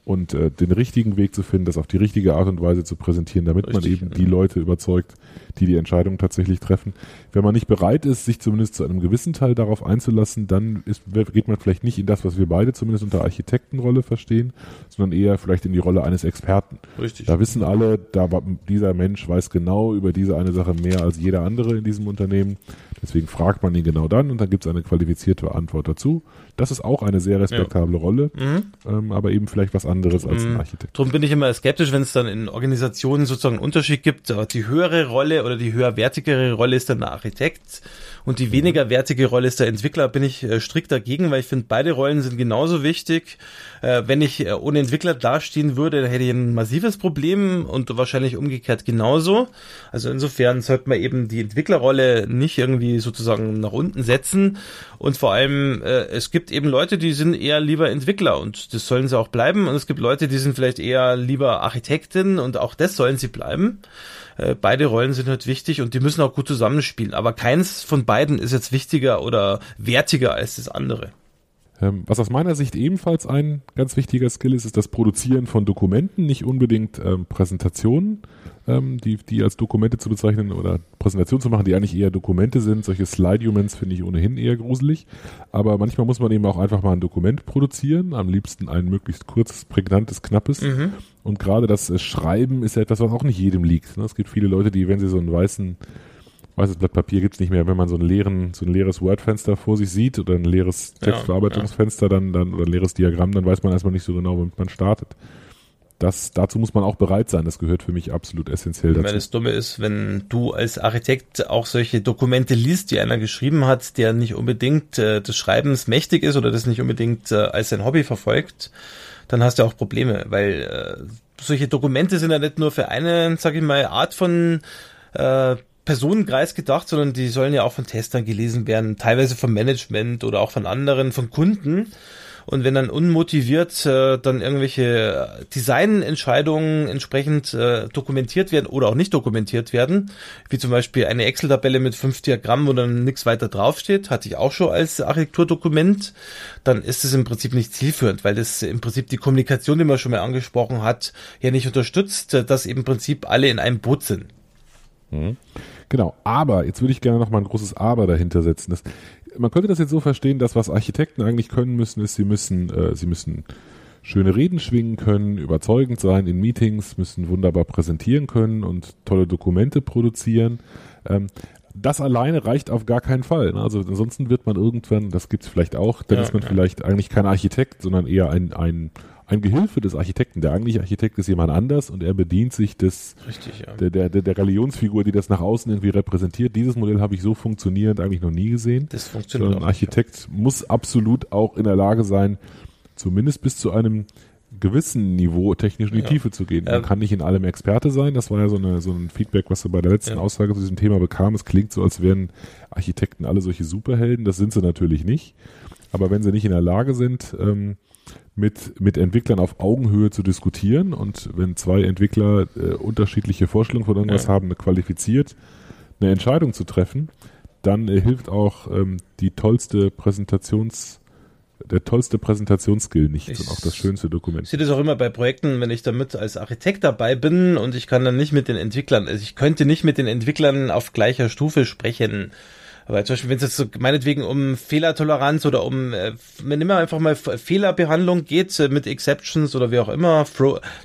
und äh, den richtigen Weg zu finden, das auf die richtige Art und Weise zu präsentieren, damit Richtig, man eben ja. die Leute überzeugt, die die Entscheidung tatsächlich treffen. Wenn man nicht bereit ist, sich zumindest zu einem gewissen Teil darauf einzulassen, dann ist, geht man vielleicht nicht in das, was wir beide zumindest unter Architektenrolle verstehen, sondern eher vielleicht in die Rolle eines Experten. Richtig. Da wissen alle, da dieser Mensch weiß genau über diese eine Sache mehr als jeder andere in diesem Unternehmen. Deswegen fragt man ihn genau dann und dann gibt es eine qualifizierte Antwort dazu. Das ist auch eine sehr respektable ja. Rolle, mhm. ähm, aber eben vielleicht was anderes als ein mhm. Architekt. Darum bin ich immer skeptisch, wenn es dann in Organisationen sozusagen einen Unterschied gibt. Die höhere Rolle oder die höherwertigere Rolle ist dann der Architekt und die weniger wertige Rolle ist der Entwickler. Bin ich äh, strikt dagegen, weil ich finde, beide Rollen sind genauso wichtig. Äh, wenn ich äh, ohne Entwickler dastehen würde, dann hätte ich ein massives Problem und wahrscheinlich umgekehrt genauso. Also insofern sollte man eben die Entwicklerrolle nicht irgendwie sozusagen nach unten setzen und vor allem, äh, es gibt eben Leute, die sind eher lieber Entwickler und das sollen sie auch bleiben. Und es gibt Leute, die sind vielleicht eher lieber Architektin und auch das sollen sie bleiben. Äh, beide Rollen sind halt wichtig und die müssen auch gut zusammenspielen. Aber keins von beiden ist jetzt wichtiger oder wertiger als das andere. Ähm, was aus meiner Sicht ebenfalls ein ganz wichtiger Skill ist, ist das Produzieren von Dokumenten, nicht unbedingt ähm, Präsentationen ähm, die, die als Dokumente zu bezeichnen oder Präsentationen zu machen, die eigentlich eher Dokumente sind. Solche Slide-Humans finde ich ohnehin eher gruselig. Aber manchmal muss man eben auch einfach mal ein Dokument produzieren, am liebsten ein möglichst kurzes, prägnantes, knappes. Mhm. Und gerade das äh, Schreiben ist ja etwas, was auch nicht jedem liegt. Ne? Es gibt viele Leute, die, wenn sie so einen weißen weißes Blatt Papier gibt's nicht mehr, wenn man so, einen leeren, so ein leeres Word-Fenster vor sich sieht oder ein leeres Textverarbeitungsfenster, ja, ja. dann, dann, oder ein leeres Diagramm, dann weiß man erstmal nicht so genau, womit man startet. Das, dazu muss man auch bereit sein. Das gehört für mich absolut essentiell dazu. Ich meine, das Dumme ist, wenn du als Architekt auch solche Dokumente liest, die einer geschrieben hat, der nicht unbedingt äh, des Schreibens mächtig ist oder das nicht unbedingt äh, als sein Hobby verfolgt, dann hast du auch Probleme, weil äh, solche Dokumente sind ja nicht nur für eine, sag ich mal, Art von äh, Personenkreis gedacht, sondern die sollen ja auch von Testern gelesen werden, teilweise vom Management oder auch von anderen, von Kunden. Und wenn dann unmotiviert äh, dann irgendwelche Designentscheidungen entsprechend äh, dokumentiert werden oder auch nicht dokumentiert werden, wie zum Beispiel eine Excel-Tabelle mit fünf Diagrammen, wo dann nichts weiter draufsteht, hatte ich auch schon als Architekturdokument, dann ist es im Prinzip nicht zielführend, weil das im Prinzip die Kommunikation, die man schon mal angesprochen hat, ja nicht unterstützt, dass im Prinzip alle in einem Boot sind. Mhm. Genau, aber jetzt würde ich gerne noch mal ein großes Aber dahinter setzen. Das, man könnte das jetzt so verstehen, dass was Architekten eigentlich können müssen, ist, sie müssen, äh, sie müssen schöne Reden schwingen können, überzeugend sein in Meetings, müssen wunderbar präsentieren können und tolle Dokumente produzieren. Ähm, das alleine reicht auf gar keinen Fall. Ne? Also ansonsten wird man irgendwann, das gibt's vielleicht auch, dann ja, ist man ja. vielleicht eigentlich kein Architekt, sondern eher ein, ein ein Gehilfe des Architekten. Der eigentliche Architekt ist jemand anders und er bedient sich des, Richtig, ja. der, der, der, der Galionsfigur, die das nach außen irgendwie repräsentiert. Dieses Modell habe ich so funktionierend eigentlich noch nie gesehen. Das funktioniert. Ein Architekt nicht, muss absolut auch in der Lage sein, zumindest bis zu einem gewissen Niveau technisch in die ja. Tiefe zu gehen. Man ähm, kann nicht in allem Experte sein. Das war ja so, eine, so ein Feedback, was du bei der letzten ja. Aussage zu diesem Thema bekam. Es klingt so, als wären Architekten alle solche Superhelden. Das sind sie natürlich nicht. Aber wenn sie nicht in der Lage sind, ähm, mit, mit Entwicklern auf Augenhöhe zu diskutieren und wenn zwei Entwickler äh, unterschiedliche Vorstellungen von irgendwas ja. haben, qualifiziert eine Entscheidung zu treffen, dann äh, hilft auch ähm, die tollste Präsentations- der tollste Präsentationsskill nichts ich und auch das schönste Dokument. Ich sehe das auch immer bei Projekten, wenn ich damit als Architekt dabei bin und ich kann dann nicht mit den Entwicklern, also ich könnte nicht mit den Entwicklern auf gleicher Stufe sprechen. Aber zum Beispiel, wenn es jetzt so meinetwegen um Fehlertoleranz oder um, äh, wenn immer einfach mal Fehlerbehandlung geht äh, mit Exceptions oder wie auch immer,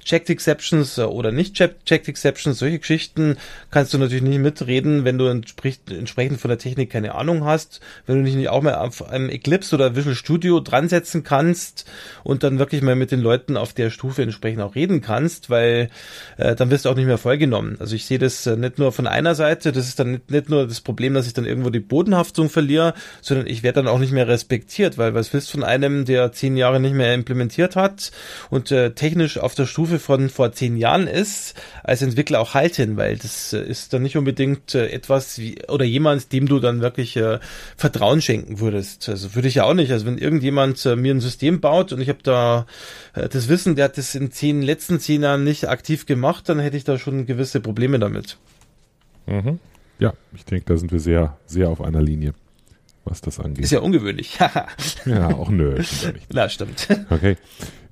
Checked Exceptions äh, oder nicht Checked Exceptions, solche Geschichten kannst du natürlich nicht mitreden, wenn du entsprechend von der Technik keine Ahnung hast, wenn du dich nicht auch mal auf einem Eclipse oder Visual Studio dran setzen kannst und dann wirklich mal mit den Leuten auf der Stufe entsprechend auch reden kannst, weil äh, dann wirst du auch nicht mehr vollgenommen. Also ich sehe das äh, nicht nur von einer Seite, das ist dann nicht nur das Problem, dass ich dann irgendwo die Bodenhaftung verliere, sondern ich werde dann auch nicht mehr respektiert, weil was willst von einem, der zehn Jahre nicht mehr implementiert hat und äh, technisch auf der Stufe von vor zehn Jahren ist, als Entwickler auch halten, weil das äh, ist dann nicht unbedingt äh, etwas wie, oder jemand, dem du dann wirklich äh, Vertrauen schenken würdest. Also würde ich ja auch nicht. Also wenn irgendjemand äh, mir ein System baut und ich habe da äh, das Wissen, der hat das in zehn letzten zehn Jahren nicht aktiv gemacht, dann hätte ich da schon gewisse Probleme damit. Mhm. Ja, ich denke, da sind wir sehr, sehr auf einer Linie, was das angeht. Ist ja ungewöhnlich. ja, auch nö, nicht. Na, stimmt. Okay.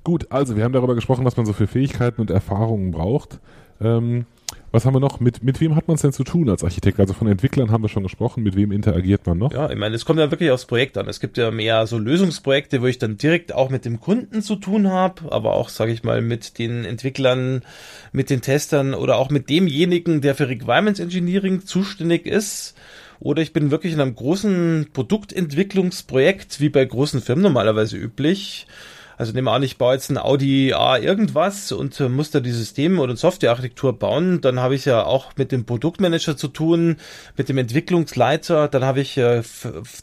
Gut, also wir haben darüber gesprochen, was man so für Fähigkeiten und Erfahrungen braucht. Ähm, was haben wir noch? Mit, mit wem hat man es denn zu tun als Architekt? Also von Entwicklern haben wir schon gesprochen. Mit wem interagiert man noch? Ja, ich meine, es kommt ja wirklich aufs Projekt an. Es gibt ja mehr so Lösungsprojekte, wo ich dann direkt auch mit dem Kunden zu tun habe, aber auch, sage ich mal, mit den Entwicklern, mit den Testern oder auch mit demjenigen, der für Requirements Engineering zuständig ist. Oder ich bin wirklich in einem großen Produktentwicklungsprojekt, wie bei großen Firmen normalerweise üblich also nehmen wir an, ich baue jetzt ein Audi A irgendwas und äh, muss da die Systeme oder Softwarearchitektur bauen, dann habe ich ja auch mit dem Produktmanager zu tun, mit dem Entwicklungsleiter, dann habe ich äh,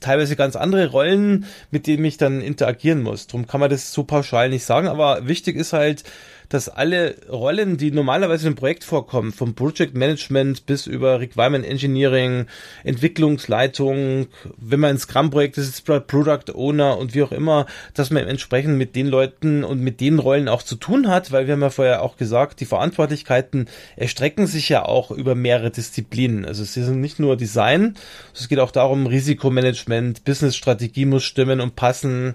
teilweise ganz andere Rollen, mit denen ich dann interagieren muss. Darum kann man das so pauschal nicht sagen, aber wichtig ist halt, dass alle Rollen, die normalerweise im Projekt vorkommen, vom Project Management bis über Requirement Engineering, Entwicklungsleitung, wenn man ein Scrum-Projekt ist, Product Owner und wie auch immer, dass man entsprechend mit den Leuten und mit den Rollen auch zu tun hat, weil wir haben ja vorher auch gesagt, die Verantwortlichkeiten erstrecken sich ja auch über mehrere Disziplinen. Also sie sind nicht nur Design, es geht auch darum, Risikomanagement, Business-Strategie muss stimmen und passen.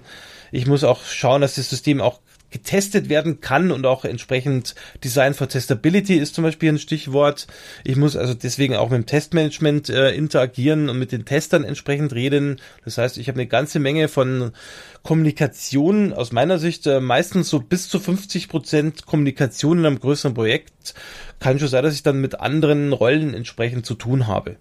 Ich muss auch schauen, dass das System auch getestet werden kann und auch entsprechend Design for Testability ist zum Beispiel ein Stichwort. Ich muss also deswegen auch mit dem Testmanagement äh, interagieren und mit den Testern entsprechend reden. Das heißt, ich habe eine ganze Menge von Kommunikation aus meiner Sicht äh, meistens so bis zu 50 Prozent Kommunikation in einem größeren Projekt. Kann schon sein, dass ich dann mit anderen Rollen entsprechend zu tun habe.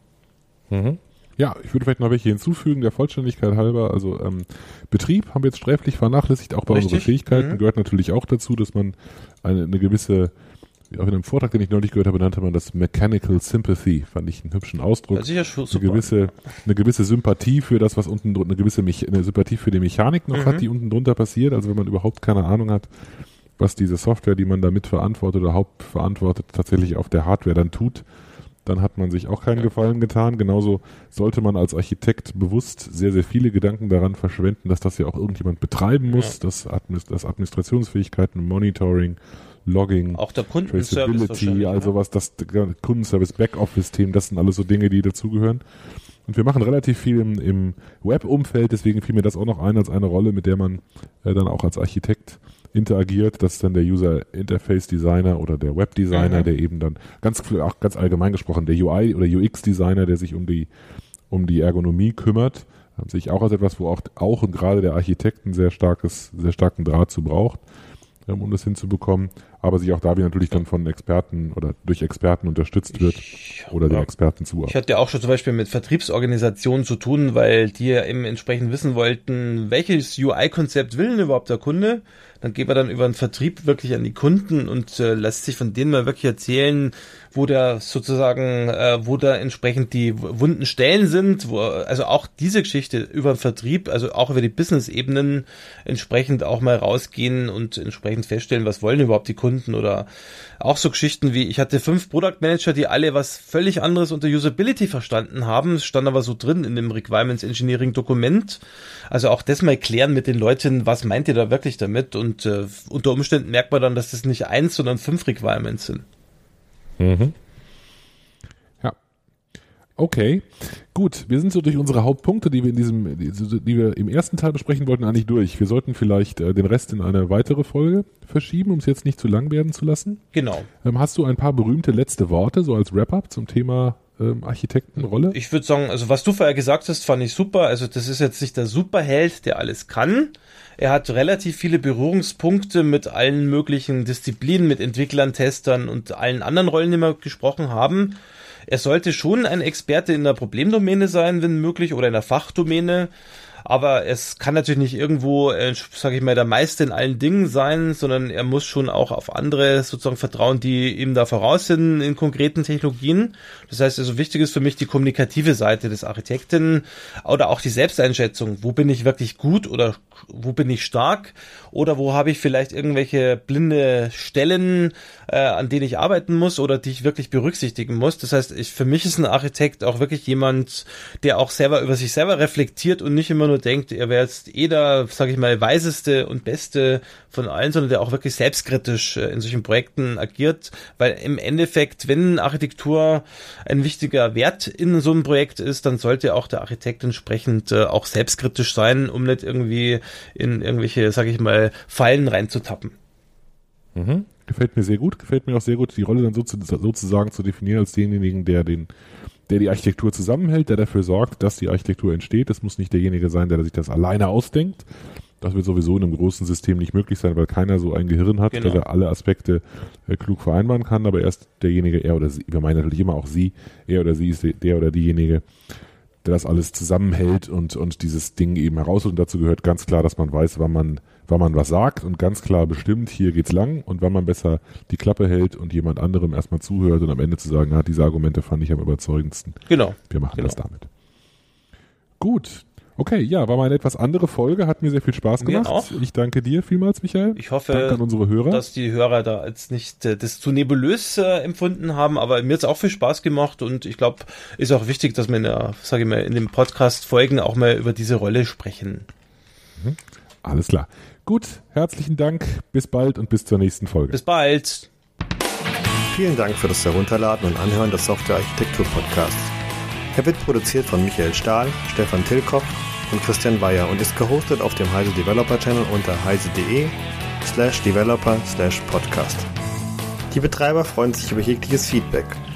Mhm. Ja, ich würde vielleicht noch welche hinzufügen, der Vollständigkeit halber. Also ähm, Betrieb haben wir jetzt sträflich vernachlässigt, auch bei Richtig. unseren Fähigkeiten Mhm. gehört natürlich auch dazu, dass man eine, eine gewisse, auch in einem Vortrag, den ich neulich gehört habe, nannte man das Mechanical Sympathy, fand ich einen hübschen Ausdruck. Das ist ja schon eine super. gewisse, eine gewisse Sympathie für das, was unten drunter, eine gewisse Mech eine Sympathie für die Mechanik noch Mhm. hat, die unten drunter passiert. Also wenn man überhaupt keine Ahnung hat, was diese Software, die man da mitverantwortet oder hauptverantwortet, tatsächlich auf der Hardware dann tut, dann hat man sich auch keinen Gefallen getan. Genauso sollte man als Architekt bewusst sehr, sehr viele Gedanken daran verschwenden, dass das ja auch irgendjemand betreiben muss, das, Administ das Administrationsfähigkeiten, Monitoring, Logging, Auch der Kundenservice also was das Kundenservice Backoffice-Themen, das sind alles so Dinge, die dazugehören. Und wir machen relativ viel im, im Web-Umfeld, deswegen fiel mir das auch noch ein als eine Rolle, mit der man äh, dann auch als Architekt interagiert. Das ist dann der User Interface Designer oder der Web Designer, Mhm. der eben dann ganz auch ganz allgemein gesprochen der UI oder UX Designer, der sich um die um die Ergonomie kümmert, ähm, sehe ich auch als etwas, wo auch auch und gerade der Architekt einen sehr starkes sehr starken Draht zu braucht, ähm, um das hinzubekommen, aber sich auch da wieder natürlich dann von Experten oder durch Experten unterstützt wird oder den. Experten zu. Ich hatte ja auch schon zum Beispiel mit Vertriebsorganisationen zu tun, weil die ja eben entsprechend wissen wollten, welches UI-Konzept will denn überhaupt der Kunde. Dann geht man dann über den Vertrieb wirklich an die Kunden und äh, lässt sich von denen mal wirklich erzählen, wo da sozusagen, äh, wo da entsprechend die wunden Stellen sind, wo, also auch diese Geschichte über den Vertrieb, also auch über die Business-Ebenen entsprechend auch mal rausgehen und entsprechend feststellen, was wollen überhaupt die Kunden oder auch so Geschichten wie, ich hatte fünf Product Manager, die alle was völlig anderes unter Usability verstanden haben, es stand aber so drin in dem Requirements Engineering Dokument. Also auch das mal klären mit den Leuten, was meint ihr da wirklich damit und äh, unter Umständen merkt man dann, dass das nicht eins, sondern fünf Requirements sind. Mhm. Okay, gut. Wir sind so durch unsere Hauptpunkte, die wir in diesem, die, die wir im ersten Teil besprechen wollten, eigentlich durch. Wir sollten vielleicht äh, den Rest in eine weitere Folge verschieben, um es jetzt nicht zu lang werden zu lassen. Genau. Ähm, hast du ein paar berühmte letzte Worte, so als Wrap-up zum Thema ähm, Architektenrolle? Ich würde sagen, also was du vorher gesagt hast, fand ich super. Also das ist jetzt nicht der Superheld, der alles kann. Er hat relativ viele Berührungspunkte mit allen möglichen Disziplinen, mit Entwicklern, Testern und allen anderen Rollen, die wir gesprochen haben. Er sollte schon ein Experte in der Problemdomäne sein, wenn möglich, oder in der Fachdomäne. Aber es kann natürlich nicht irgendwo, äh, sage ich mal, der Meister in allen Dingen sein, sondern er muss schon auch auf andere sozusagen vertrauen, die ihm da voraus sind in konkreten Technologien. Das heißt also, wichtig ist für mich die kommunikative Seite des Architekten oder auch die Selbsteinschätzung. Wo bin ich wirklich gut oder wo bin ich stark? Oder wo habe ich vielleicht irgendwelche blinde Stellen, äh, an denen ich arbeiten muss oder die ich wirklich berücksichtigen muss? Das heißt, ich, für mich ist ein Architekt auch wirklich jemand, der auch selber über sich selber reflektiert und nicht immer nur denkt, er wäre jetzt eh der, sage ich mal, weiseste und beste von allen, sondern der auch wirklich selbstkritisch äh, in solchen Projekten agiert, weil im Endeffekt, wenn Architektur ein wichtiger Wert in so einem Projekt ist, dann sollte auch der Architekt entsprechend äh, auch selbstkritisch sein, um nicht irgendwie in irgendwelche, sage ich mal, Fallen reinzutappen. Mhm. Gefällt mir sehr gut. Gefällt mir auch sehr gut, die Rolle dann so zu, sozusagen zu definieren als denjenigen, der den, der die Architektur zusammenhält, der dafür sorgt, dass die Architektur entsteht. Das muss nicht derjenige sein, der sich das alleine ausdenkt. Das wird sowieso in einem großen System nicht möglich sein, weil keiner so ein Gehirn hat, Genau. dass er alle Aspekte äh, klug vereinbaren kann. Aber erst derjenige, er oder sie, wir meinen natürlich immer auch sie, er oder sie ist der oder diejenige, der das alles zusammenhält und, und dieses Ding eben herausholt. Und dazu gehört ganz klar, dass man weiß, wann man, wann man was sagt und ganz klar bestimmt, hier geht's lang und wann man besser die Klappe hält und jemand anderem erstmal zuhört und am Ende zu sagen, ah, diese Argumente fand ich am überzeugendsten. Genau. Wir machen Genau. das damit. Gut. Okay, ja, war mal eine etwas andere Folge, hat mir sehr viel Spaß Mir gemacht. auch. Ich danke dir vielmals, Michael. Ich hoffe, Hörer. dass die Hörer da jetzt nicht äh, das zu nebulös äh, empfunden haben, aber mir hat es auch viel Spaß gemacht und ich glaube, ist auch wichtig, dass wir in der, sage ich mal, in den Podcast-Folgen auch mal über diese Rolle sprechen. Alles klar. Gut, herzlichen Dank, bis bald und bis zur nächsten Folge. Bis bald. Vielen Dank für das Herunterladen und Anhören des Software Architektur Podcasts. Er wird produziert von Michael Stahl, Stefan Tilkopf und Christian Weyer und ist gehostet auf dem Heise Developer Channel unter heise.de slash developer slash podcast. Die Betreiber freuen sich über jegliches Feedback,